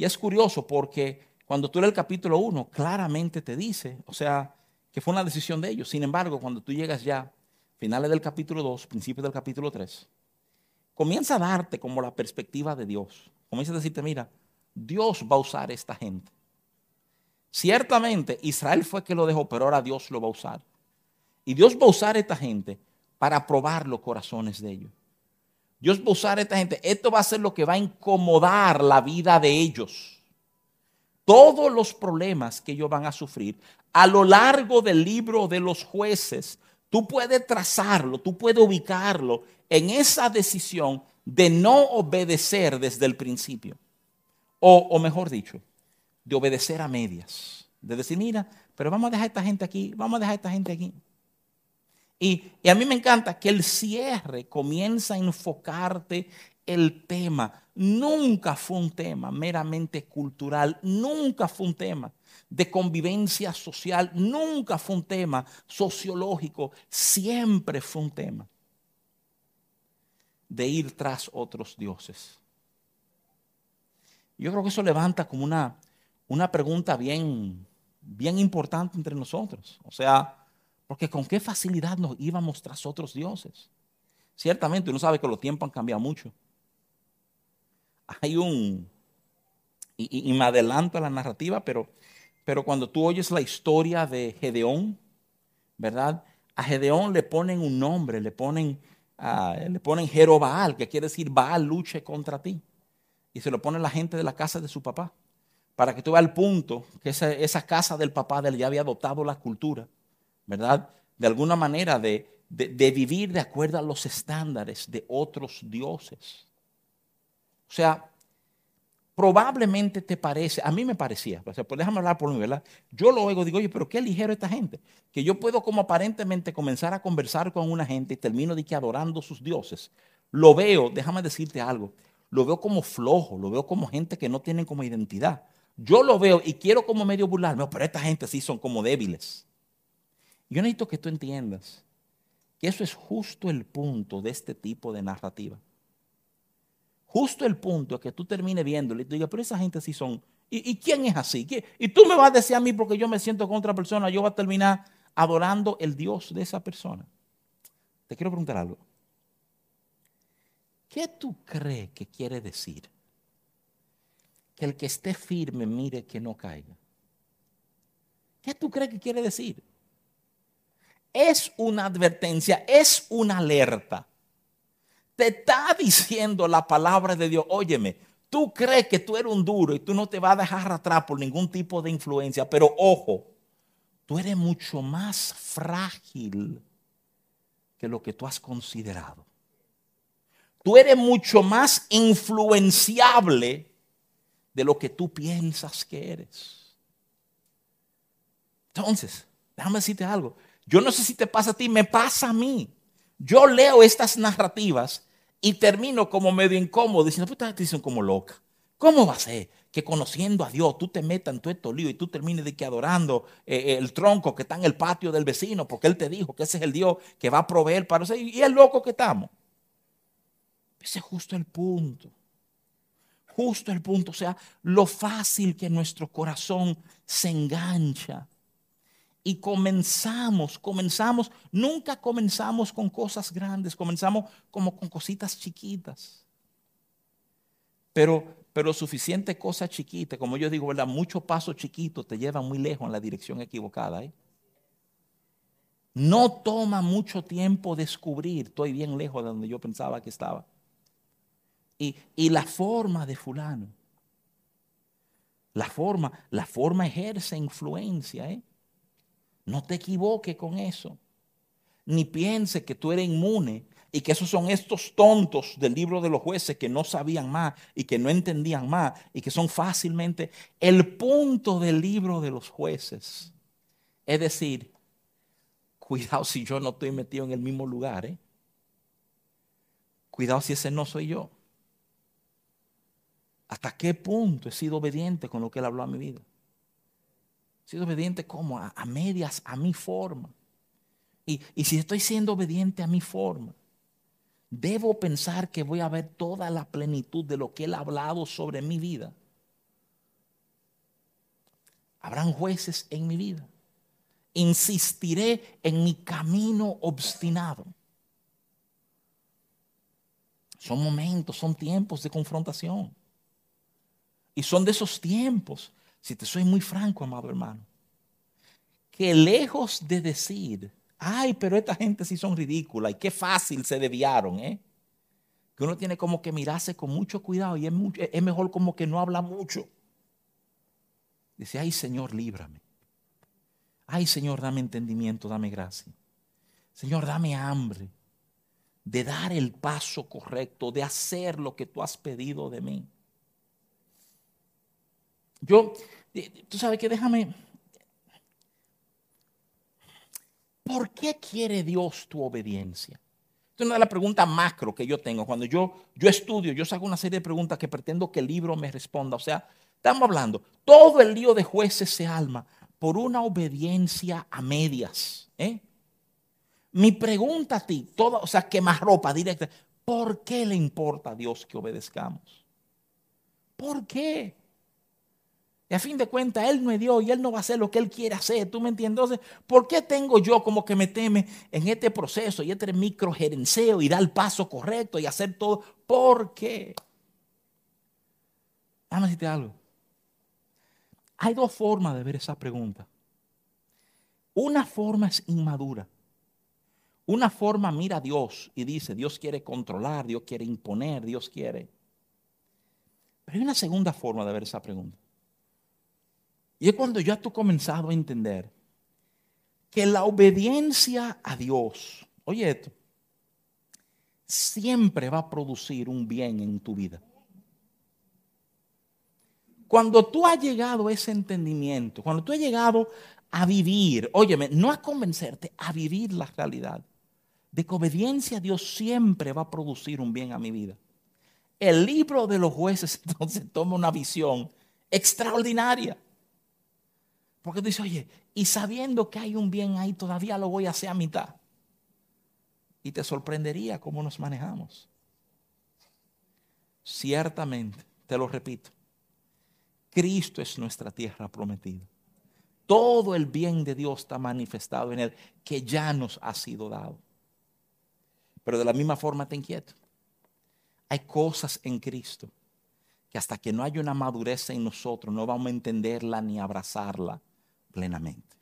Y es curioso porque cuando tú lees el capítulo 1, claramente te dice, o sea, que fue una decisión de ellos. Sin embargo, cuando tú llegas ya, finales del capítulo 2, principios del capítulo 3, comienza a darte como la perspectiva de Dios. Comienza a decirte, mira, Dios va a usar a esta gente. Ciertamente Israel fue que lo dejó, pero ahora Dios lo va a usar. Y Dios va a usar a esta gente para probar los corazones de ellos. Dios va a usar a esta gente. Esto va a ser lo que va a incomodar la vida de ellos. Todos los problemas que ellos van a sufrir a lo largo del libro de los jueces, tú puedes trazarlo, tú puedes ubicarlo en esa decisión de no obedecer desde el principio. O, o mejor dicho, de obedecer a medias. De decir, mira, pero vamos a dejar a esta gente aquí, vamos a dejar a esta gente aquí. Y, a mí me encanta que el cierre comienza a enfocarte el tema. Nunca fue un tema meramente cultural, nunca fue un tema de convivencia social, nunca fue un tema sociológico, siempre fue un tema de ir tras otros dioses. Yo creo que eso levanta como una, una pregunta bien, bien importante entre nosotros. O sea, porque con qué facilidad nos íbamos tras otros dioses. Ciertamente uno sabe que los tiempos han cambiado mucho. Hay un, y, me adelanto a la narrativa, pero, pero cuando tú oyes la historia de Gedeón, ¿verdad? A Gedeón le ponen un nombre, le ponen, uh, le ponen Jerobaal, que quiere decir Baal luche contra ti. Y se lo pone la gente de la casa de su papá. Para que tú veas el punto que esa, esa casa del papá de él ya había adoptado la cultura, ¿verdad? De alguna manera de, de, vivir de acuerdo a los estándares de otros dioses. O sea, probablemente te parece, a mí me parecía, o sea, pues déjame hablar por mí, ¿verdad? Yo lo oigo, digo, oye, pero qué ligero esta gente, que yo puedo como aparentemente comenzar a conversar con una gente y termino de que adorando sus dioses. Lo veo, déjame decirte algo, lo veo como flojo, lo veo como gente que no tienen como identidad. Yo lo veo y quiero como medio burlarme, pero esta gente sí son como débiles. Yo necesito que tú entiendas que eso es justo el punto de este tipo de narrativa. Justo el punto es que tú termines viéndolo y tú digas, pero esa gente sí son. ¿Y, quién es así? Y tú me vas a decir a mí porque yo me siento con otra persona, yo voy a terminar adorando el Dios de esa persona. Te quiero preguntar algo. ¿Qué tú crees que quiere decir? Que el que esté firme mire que no caiga. ¿Qué tú crees que quiere decir? Es una advertencia, es una alerta. Te está diciendo la palabra de Dios, óyeme, tú crees que tú eres un duro y tú no te vas a dejar atrás por ningún tipo de influencia, pero ojo, tú eres mucho más frágil que lo que tú has considerado. Tú eres mucho más influenciable de lo que tú piensas que eres. Entonces, déjame decirte algo. Yo no sé si te pasa a ti, me pasa a mí. Yo leo estas narrativas y termino como medio incómodo diciendo, puta, te dicen como loca. ¿Cómo va a ser que conociendo a Dios tú te metas en todo este lío y tú termines de que adorando eh, eh, el tronco que está en el patio del vecino porque él te dijo que ese es el Dios que va a proveer para usted y es loco que estamos? Ese es justo el punto. Justo el punto. O sea, lo fácil que nuestro corazón se engancha y comenzamos, comenzamos, nunca comenzamos con cosas grandes, comenzamos como con cositas chiquitas. Pero, pero suficiente cosa chiquita, como yo digo, ¿verdad? Muchos pasos chiquitos te llevan muy lejos en la dirección equivocada. ¿eh? No toma mucho tiempo descubrir, estoy bien lejos de donde yo pensaba que estaba. Y, y la forma de fulano, la forma, la forma ejerce influencia, ¿eh? No te equivoques con eso. Ni piense que tú eres inmune y que esos son estos tontos del libro de los jueces que no sabían más y que no entendían más y que son fácilmente el punto del libro de los jueces. Es decir, cuidado si yo no estoy metido en el mismo lugar. ¿eh? Cuidado si ese no soy yo. ¿Hasta qué punto he sido obediente con lo que él habló a mi vida? Sido obediente como a, medias, a mi forma. Y, y si estoy siendo obediente a mi forma, debo pensar que voy a ver toda la plenitud de lo que Él ha hablado sobre mi vida. Habrán jueces en mi vida. Insistiré en mi camino obstinado. Son momentos, son tiempos de confrontación. Y son de esos tiempos si te soy muy franco, amado hermano, que lejos de decir, ay, pero esta gente sí son ridículas y qué fácil se desviaron, ¿eh? Que uno tiene como que mirarse con mucho cuidado y es, es mejor como que no habla mucho. Dice, ay Señor, líbrame. Ay Señor, dame entendimiento, dame gracia. Señor, dame hambre de dar el paso correcto, de hacer lo que tú has pedido de mí. Yo, tú sabes que déjame. ¿Por qué quiere Dios tu obediencia? Esta es una de las preguntas macro que yo tengo. Cuando yo, yo estudio, yo saco una serie de preguntas que pretendo que el libro me responda. O sea, estamos hablando, todo el lío de jueces se alma por una obediencia a medias. ¿eh? Mi pregunta a ti, toda, o sea, que más ropa directa, ¿por qué le importa a Dios que obedezcamos? ¿Por qué? Y a fin de cuentas, Él no es Dios y Él no va a hacer lo que Él quiere hacer. ¿Tú me entiendes? Entonces, ¿por qué tengo yo como que me teme en este proceso y este microgerenceo y dar el paso correcto y hacer todo? ¿Por qué? Déjame decirte algo. Hay dos formas de ver esa pregunta. Una forma es inmadura. Una forma mira a Dios y dice, Dios quiere controlar, Dios quiere imponer, Dios quiere. Pero hay una segunda forma de ver esa pregunta. Y es cuando ya tú comenzado a entender que la obediencia a Dios, oye esto, siempre va a producir un bien en tu vida. Cuando tú has llegado a ese entendimiento, cuando tú has llegado a vivir, óyeme, no a convencerte, a vivir la realidad de que obediencia a Dios siempre va a producir un bien a mi vida. El libro de los jueces entonces toma una visión extraordinaria. Porque tú dices, oye, y sabiendo que hay un bien ahí, todavía lo voy a hacer a mitad. Y te sorprendería cómo nos manejamos. Ciertamente, te lo repito, Cristo es nuestra tierra prometida. Todo el bien de Dios está manifestado en Él, que ya nos ha sido dado. Pero de la misma forma te inquieto. Hay cosas en Cristo que hasta que no haya una madurez en nosotros no vamos a entenderla ni abrazarla plenamente.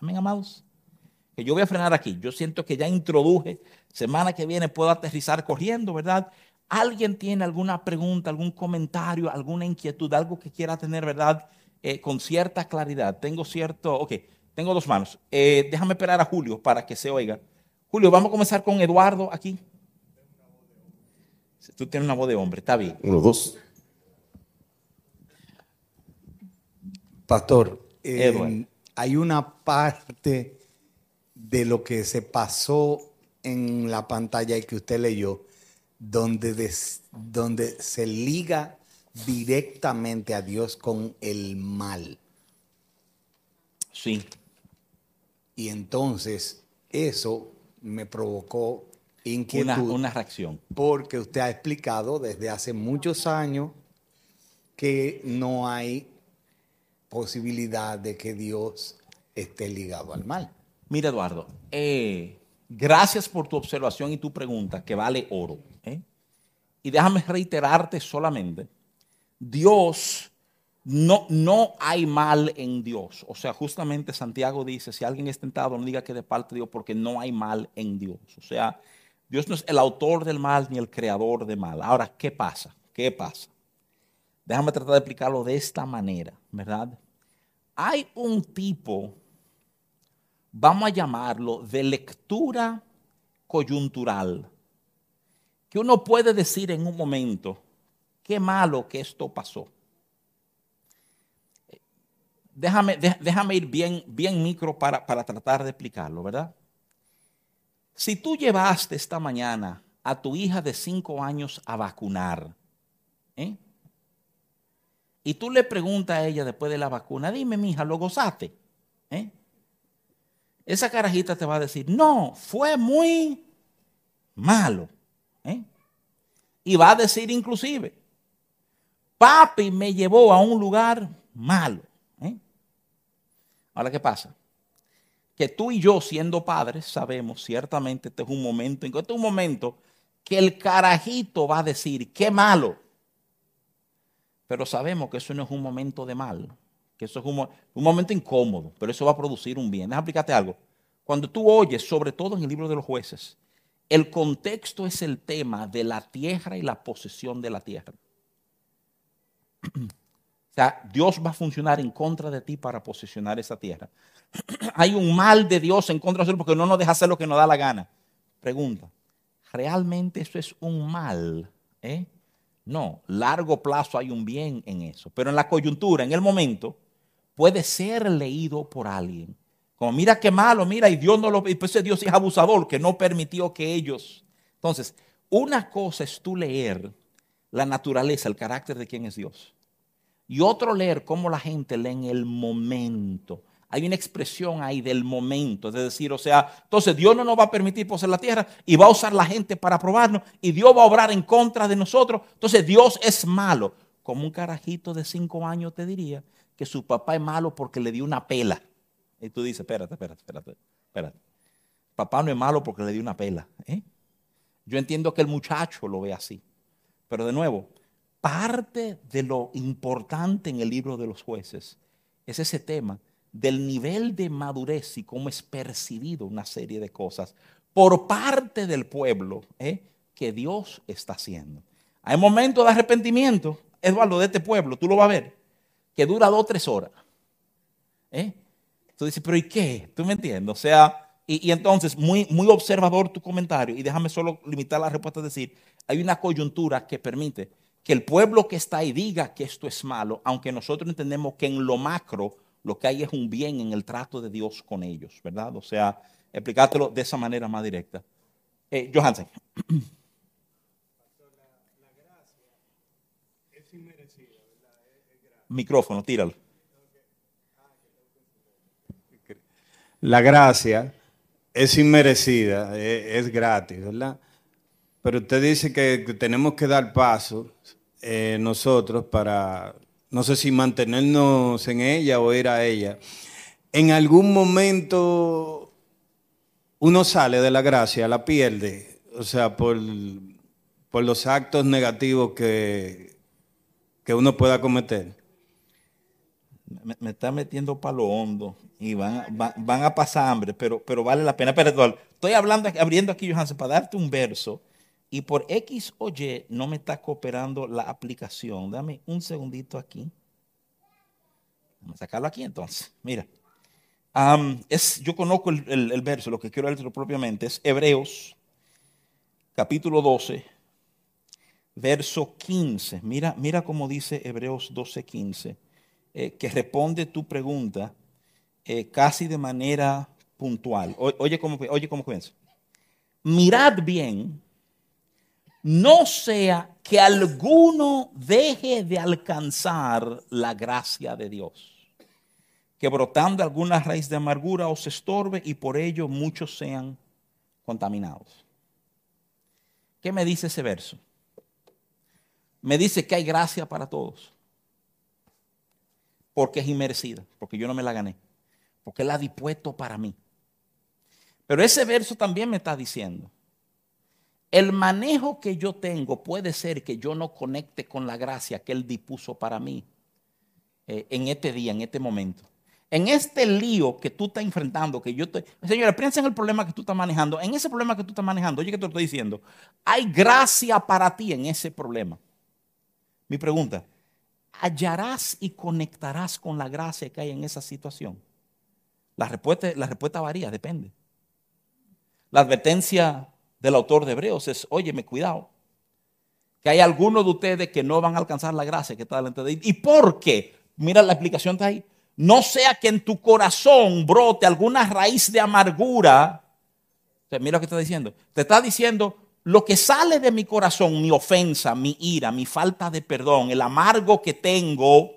Amén, amados. Que yo voy a frenar aquí. Yo siento que ya introduje. Semana que viene puedo aterrizar corriendo, ¿verdad? ¿Alguien tiene alguna pregunta, algún comentario, alguna inquietud, algo que quiera tener, ¿verdad? Eh, con cierta claridad. Tengo cierto, ok, tengo dos manos. Eh, déjame esperar a Julio para que se oiga. Julio, vamos a comenzar con Eduardo aquí. Tú tienes una voz de hombre, está bien. Uno, dos. Pastor, eh, hay una parte de lo que se pasó en la pantalla y que usted leyó, donde, donde se liga directamente a Dios con el mal. Sí. Y entonces eso me provocó inquietud. Una, reacción. Porque usted ha explicado desde hace muchos años que no hay posibilidad de que Dios esté ligado al mal. Mira, Eduardo, eh, gracias por tu observación y tu pregunta, que vale oro. ¿eh? Y déjame reiterarte solamente, Dios, no, no hay mal en Dios. O sea, justamente Santiago dice, si alguien es tentado, no diga que de parte de Dios, porque no hay mal en Dios. O sea, Dios no es el autor del mal ni el creador del mal. Ahora, ¿qué pasa? ¿Qué pasa? Déjame tratar de explicarlo de esta manera, ¿verdad? Hay un tipo vamos a llamarlo, de lectura coyuntural, que uno puede decir en un momento, qué malo que esto pasó. Déjame, déjame ir bien, bien micro para, para tratar de explicarlo, ¿verdad? Si tú llevaste esta mañana a tu hija de cinco años a vacunar, ¿eh? Y tú le preguntas a ella después de la vacuna, dime, mija, ¿lo gozaste? ¿Eh? esa carajita te va a decir, no, fue muy malo. ¿eh? Y va a decir inclusive, papi me llevó a un lugar malo. ¿eh? Ahora, ¿qué pasa? Que tú y yo, siendo padres, sabemos ciertamente este es un momento, este es un momento que el carajito va a decir, qué malo. Pero sabemos que eso no es un momento de mal que eso es un, momento incómodo, pero eso va a producir un bien. Déjame algo. Cuando tú oyes, sobre todo en el libro de los jueces, el contexto es el tema de la tierra y la posesión de la tierra. O sea, Dios va a funcionar en contra de ti para posesionar esa tierra. Hay un mal de Dios en contra de nosotros porque no nos deja hacer lo que nos da la gana. Pregunta, ¿realmente eso es un mal? ¿Eh? No, largo plazo hay un bien en eso. Pero en la coyuntura, en el momento, puede ser leído por alguien. Como mira qué malo, mira, y Dios no lo. Y pues Dios es abusador, que no permitió que ellos. Entonces, una cosa es tú leer la naturaleza, el carácter de quién es Dios. Y otro leer cómo la gente lee en el momento. Hay una expresión ahí del momento, es decir, o sea, entonces Dios no nos va a permitir poseer la tierra y va a usar la gente para probarnos y Dios va a obrar en contra de nosotros. Entonces Dios es malo. Como un carajito de cinco años te diría, que su papá es malo porque le dio una pela. Y tú dices, espérate, espérate, espérate, espérate. Papá no es malo porque le dio una pela. ¿eh? Yo entiendo que el muchacho lo ve así. Pero de nuevo, parte de lo importante en el libro de los jueces es ese tema del nivel de madurez y cómo es percibido una serie de cosas por parte del pueblo ¿eh? que Dios está haciendo. Hay momentos de arrepentimiento, Eduardo, de este pueblo, tú lo vas a ver, que dura dos o tres horas. ¿eh? Tú dices, pero ¿y qué? ¿Tú me entiendes? O sea, y, entonces, muy, muy observador tu comentario, y déjame solo limitar la respuesta a decir, hay una coyuntura que permite que el pueblo que está ahí diga que esto es malo, aunque nosotros entendemos que en lo macro lo que hay es un bien en el trato de Dios con ellos, ¿verdad? O sea, explicártelo de esa manera más directa. Eh, Johansen. Micrófono, tíralo. La gracia es inmerecida, es, gratis, ¿verdad? Pero usted dice que, tenemos que dar paso eh, nosotros para, no sé si mantenernos en ella o ir a ella. En algún momento uno sale de la gracia, la pierde, o sea, por, por los actos negativos que, que uno pueda cometer. Me, está metiendo palo hondo y van, van, a pasar hambre, pero, pero vale la pena. Pero estoy hablando, abriendo aquí, Johansen, para darte un verso y por X o Y no me está cooperando la aplicación. Dame un segundito aquí. Vamos a sacarlo aquí entonces. Mira es, yo conozco el, verso, lo que quiero leerlo propiamente es Hebreos, capítulo 12, verso 15. Mira, mira cómo dice Hebreos 12, 15, eh, que responde tu pregunta eh, casi de manera puntual. oye cómo, oye cómo comienza. Mirad bien, no sea que alguno deje de alcanzar la gracia de Dios que brotando alguna raíz de amargura os estorbe y por ello muchos sean contaminados. ¿Qué me dice ese verso? Me dice que hay gracia para todos. Porque es inmerecida, porque yo no me la gané, porque la ha dispuesto para mí. Pero ese verso también me está diciendo, el manejo que yo tengo puede ser que yo no conecte con la gracia que Él dispuso para mí eh, en este día, en este momento en este lío que tú estás enfrentando, que yo estoy... Señora, piensa en el problema que tú estás manejando. En ese problema que tú estás manejando, oye, que te estoy diciendo, hay gracia para ti en ese problema. Mi pregunta, ¿hallarás y conectarás con la gracia que hay en esa situación? La respuesta, la respuesta varía, depende. La advertencia del autor de Hebreos es, óyeme, cuidado, que hay algunos de ustedes que no van a alcanzar la gracia que está delante de ellos. ¿Y por qué? Mira, la explicación está ahí no sea que en tu corazón brote alguna raíz de amargura. mira lo que está diciendo. Te está diciendo, lo que sale de mi corazón, mi ofensa, mi ira, mi falta de perdón, el amargo que tengo,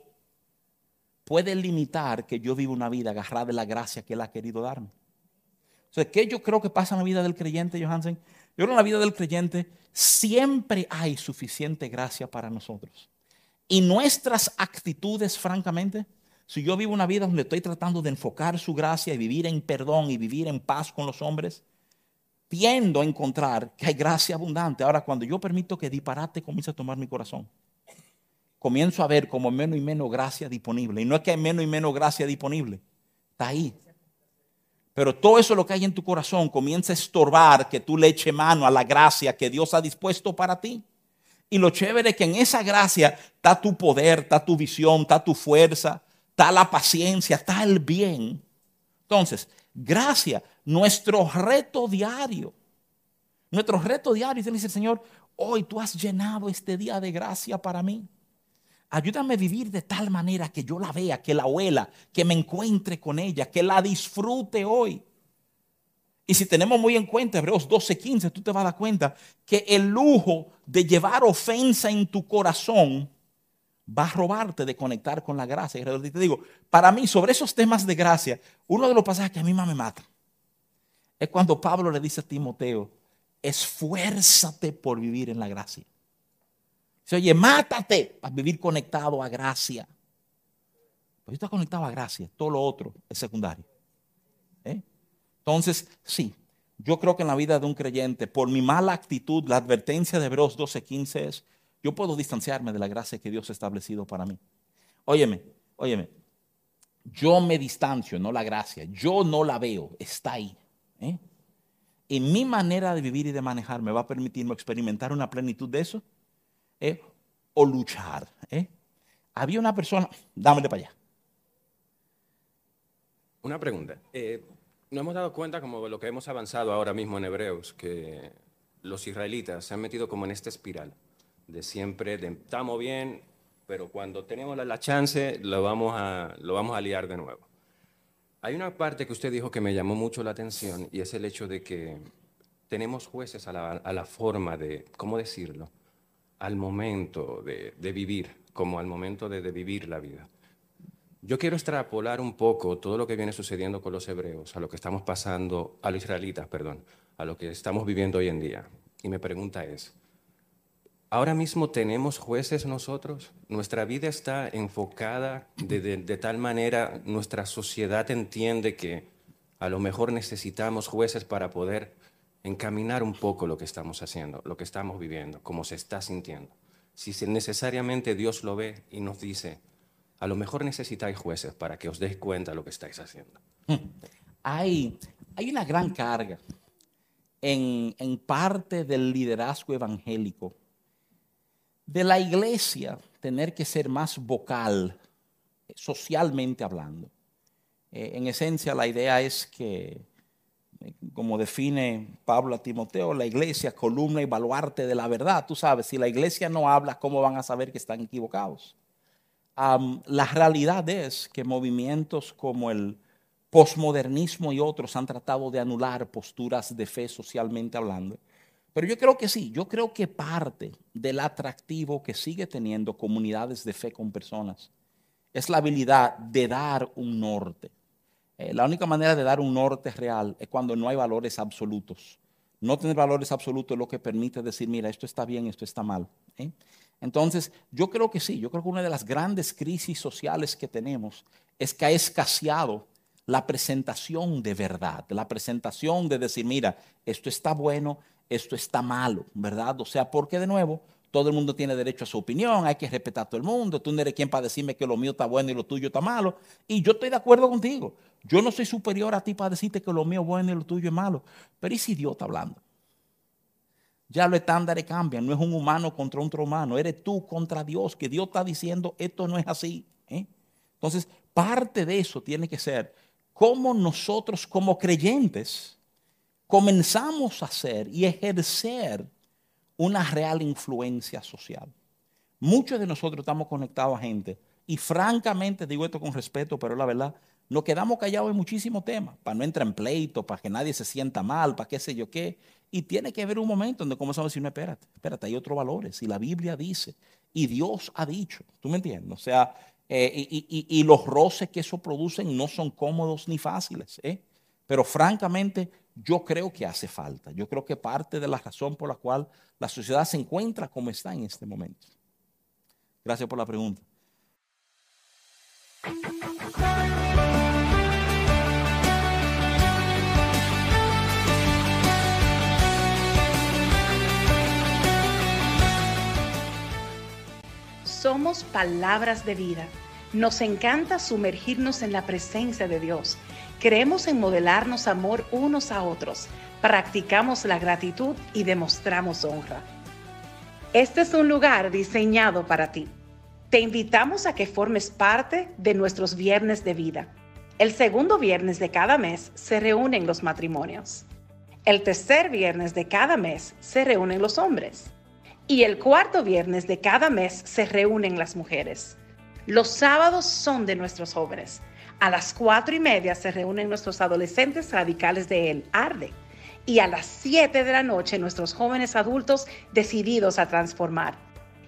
puede limitar que yo viva una vida agarrada de la gracia que Él ha querido darme. Entonces, ¿qué yo creo que pasa en la vida del creyente, Johansen? Yo creo en la vida del creyente siempre hay suficiente gracia para nosotros. Y nuestras actitudes, francamente, si yo vivo una vida donde estoy tratando de enfocar su gracia y vivir en perdón y vivir en paz con los hombres, tiendo a encontrar que hay gracia abundante. Ahora, cuando yo permito que disparate comience a tomar mi corazón, comienzo a ver como menos y menos gracia disponible. Y no es que hay menos y menos gracia disponible, está ahí. Pero todo eso lo que hay en tu corazón comienza a estorbar que tú le eches mano a la gracia que Dios ha dispuesto para ti. Y lo chévere es que en esa gracia está tu poder, está tu visión, está tu fuerza, está la paciencia, está el bien. Entonces, gracia, nuestro reto diario. Nuestro reto diario, dice el Señor, hoy tú has llenado este día de gracia para mí. Ayúdame a vivir de tal manera que yo la vea, que la huela, que me encuentre con ella, que la disfrute hoy. Y si tenemos muy en cuenta Hebreos 12:15, tú te vas a dar cuenta que el lujo de llevar ofensa en tu corazón va a robarte de conectar con la gracia. Y te digo, para mí, sobre esos temas de gracia, uno de los pasajes que a mí más me mata es cuando Pablo le dice a Timoteo, esfuérzate por vivir en la gracia. Se oye, mátate para vivir conectado a gracia. Pues está conectado a gracia, todo lo otro es secundario. ¿Eh? Entonces, sí, yo creo que en la vida de un creyente, por mi mala actitud, la advertencia de Hebreos 12:15 es, yo puedo distanciarme de la gracia que Dios ha establecido para mí. Óyeme, óyeme. yo me distancio, no la gracia, yo no la veo, está ahí. ¿eh? En mi manera de vivir y de manejar me va a permitirme experimentar una plenitud de eso ¿eh? o luchar. ¿eh? Había una persona, dámele para allá. Una pregunta. Eh, nos hemos dado cuenta, como lo que hemos avanzado ahora mismo en Hebreos, que los israelitas se han metido como en esta espiral de siempre, de estamos bien, pero cuando tenemos la, chance lo vamos, a, lo vamos a liar de nuevo. Hay una parte que usted dijo que me llamó mucho la atención y es el hecho de que tenemos jueces a la, forma de, ¿cómo decirlo? Al momento de, vivir, como al momento de, vivir la vida. Yo quiero extrapolar un poco todo lo que viene sucediendo con los hebreos, a lo que estamos pasando, a los israelitas, perdón, a lo que estamos viviendo hoy en día. Y mi pregunta es, Ahora mismo tenemos jueces nosotros, nuestra vida está enfocada de, tal manera, nuestra sociedad entiende que a lo mejor necesitamos jueces para poder encaminar un poco lo que estamos haciendo, lo que estamos viviendo, cómo se está sintiendo. Si necesariamente Dios lo ve y nos dice, a lo mejor necesitáis jueces para que os deis cuenta de lo que estáis haciendo. Hmm. Hay, una gran carga en, parte del liderazgo evangélico de la iglesia tener que ser más vocal, eh, socialmente hablando. Eh, en esencia, la idea es que, como define Pablo a Timoteo, la iglesia columna y baluarte de la verdad. Tú sabes, si la iglesia no habla, ¿cómo van a saber que están equivocados? la realidad es que movimientos como el posmodernismo y otros han tratado de anular posturas de fe socialmente hablando pero yo creo que sí, yo creo que parte del atractivo que sigue teniendo comunidades de fe con personas es la habilidad de dar un norte. Eh, la única manera de dar un norte real es cuando no hay valores absolutos. No tener valores absolutos es lo que permite decir, mira, esto está bien, esto está mal. ¿eh? Entonces, yo creo que sí, yo creo que una de las grandes crisis sociales que tenemos es que ha escaseado la presentación de verdad, la presentación de decir, mira, esto está bueno, esto está malo, ¿verdad? O sea, porque de nuevo, todo el mundo tiene derecho a su opinión, hay que respetar a todo el mundo, tú no eres quien para decirme que lo mío está bueno y lo tuyo está malo. Y yo estoy de acuerdo contigo. Yo no soy superior a ti para decirte que lo mío es bueno y lo tuyo es malo. Pero ¿y si Dios está hablando? Ya los estándares cambian, no es un humano contra otro humano, eres tú contra Dios, que Dios está diciendo esto no es así. ¿eh? Entonces, parte de eso tiene que ser cómo nosotros como creyentes, comenzamos a hacer y ejercer una real influencia social. Muchos de nosotros estamos conectados a gente y francamente digo esto con respeto, pero la verdad, nos quedamos callados en muchísimos temas, para no entrar en pleito, para que nadie se sienta mal, para qué sé yo qué. Y tiene que haber un momento donde comenzamos a decir, no, espérate, espérate, hay otros valores. Y la Biblia dice, y Dios ha dicho, ¿tú me entiendes? O sea, eh, y, los roces que eso producen no son cómodos ni fáciles, ¿eh? Pero francamente, yo creo que hace falta. Yo creo que parte de la razón por la cual la sociedad se encuentra como está en este momento. Gracias por la pregunta. Somos palabras de vida. Nos encanta sumergirnos en la presencia de Dios Creemos en modelarnos amor unos a otros, practicamos la gratitud y demostramos honra. Este es un lugar diseñado para ti. Te invitamos a que formes parte de nuestros viernes de vida. El segundo viernes de cada mes se reúnen los matrimonios. El tercer viernes de cada mes se reúnen los hombres. Y el cuarto viernes de cada mes se reúnen las mujeres. Los sábados son de nuestros jóvenes a las cuatro y media se reúnen nuestros adolescentes radicales de El Arde. Y a las siete de la noche nuestros jóvenes adultos decididos a transformar.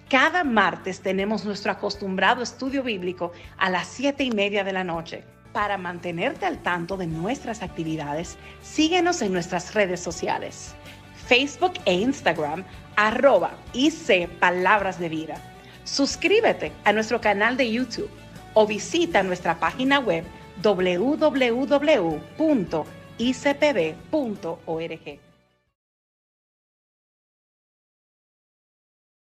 Cada martes tenemos nuestro acostumbrado estudio bíblico a las siete y media de la noche. Para mantenerte al tanto de nuestras actividades, síguenos en nuestras redes sociales. Facebook e Instagram, arroba IC Palabras de Vida. Suscríbete a nuestro canal de YouTube o visita nuestra página web www.icpb.org.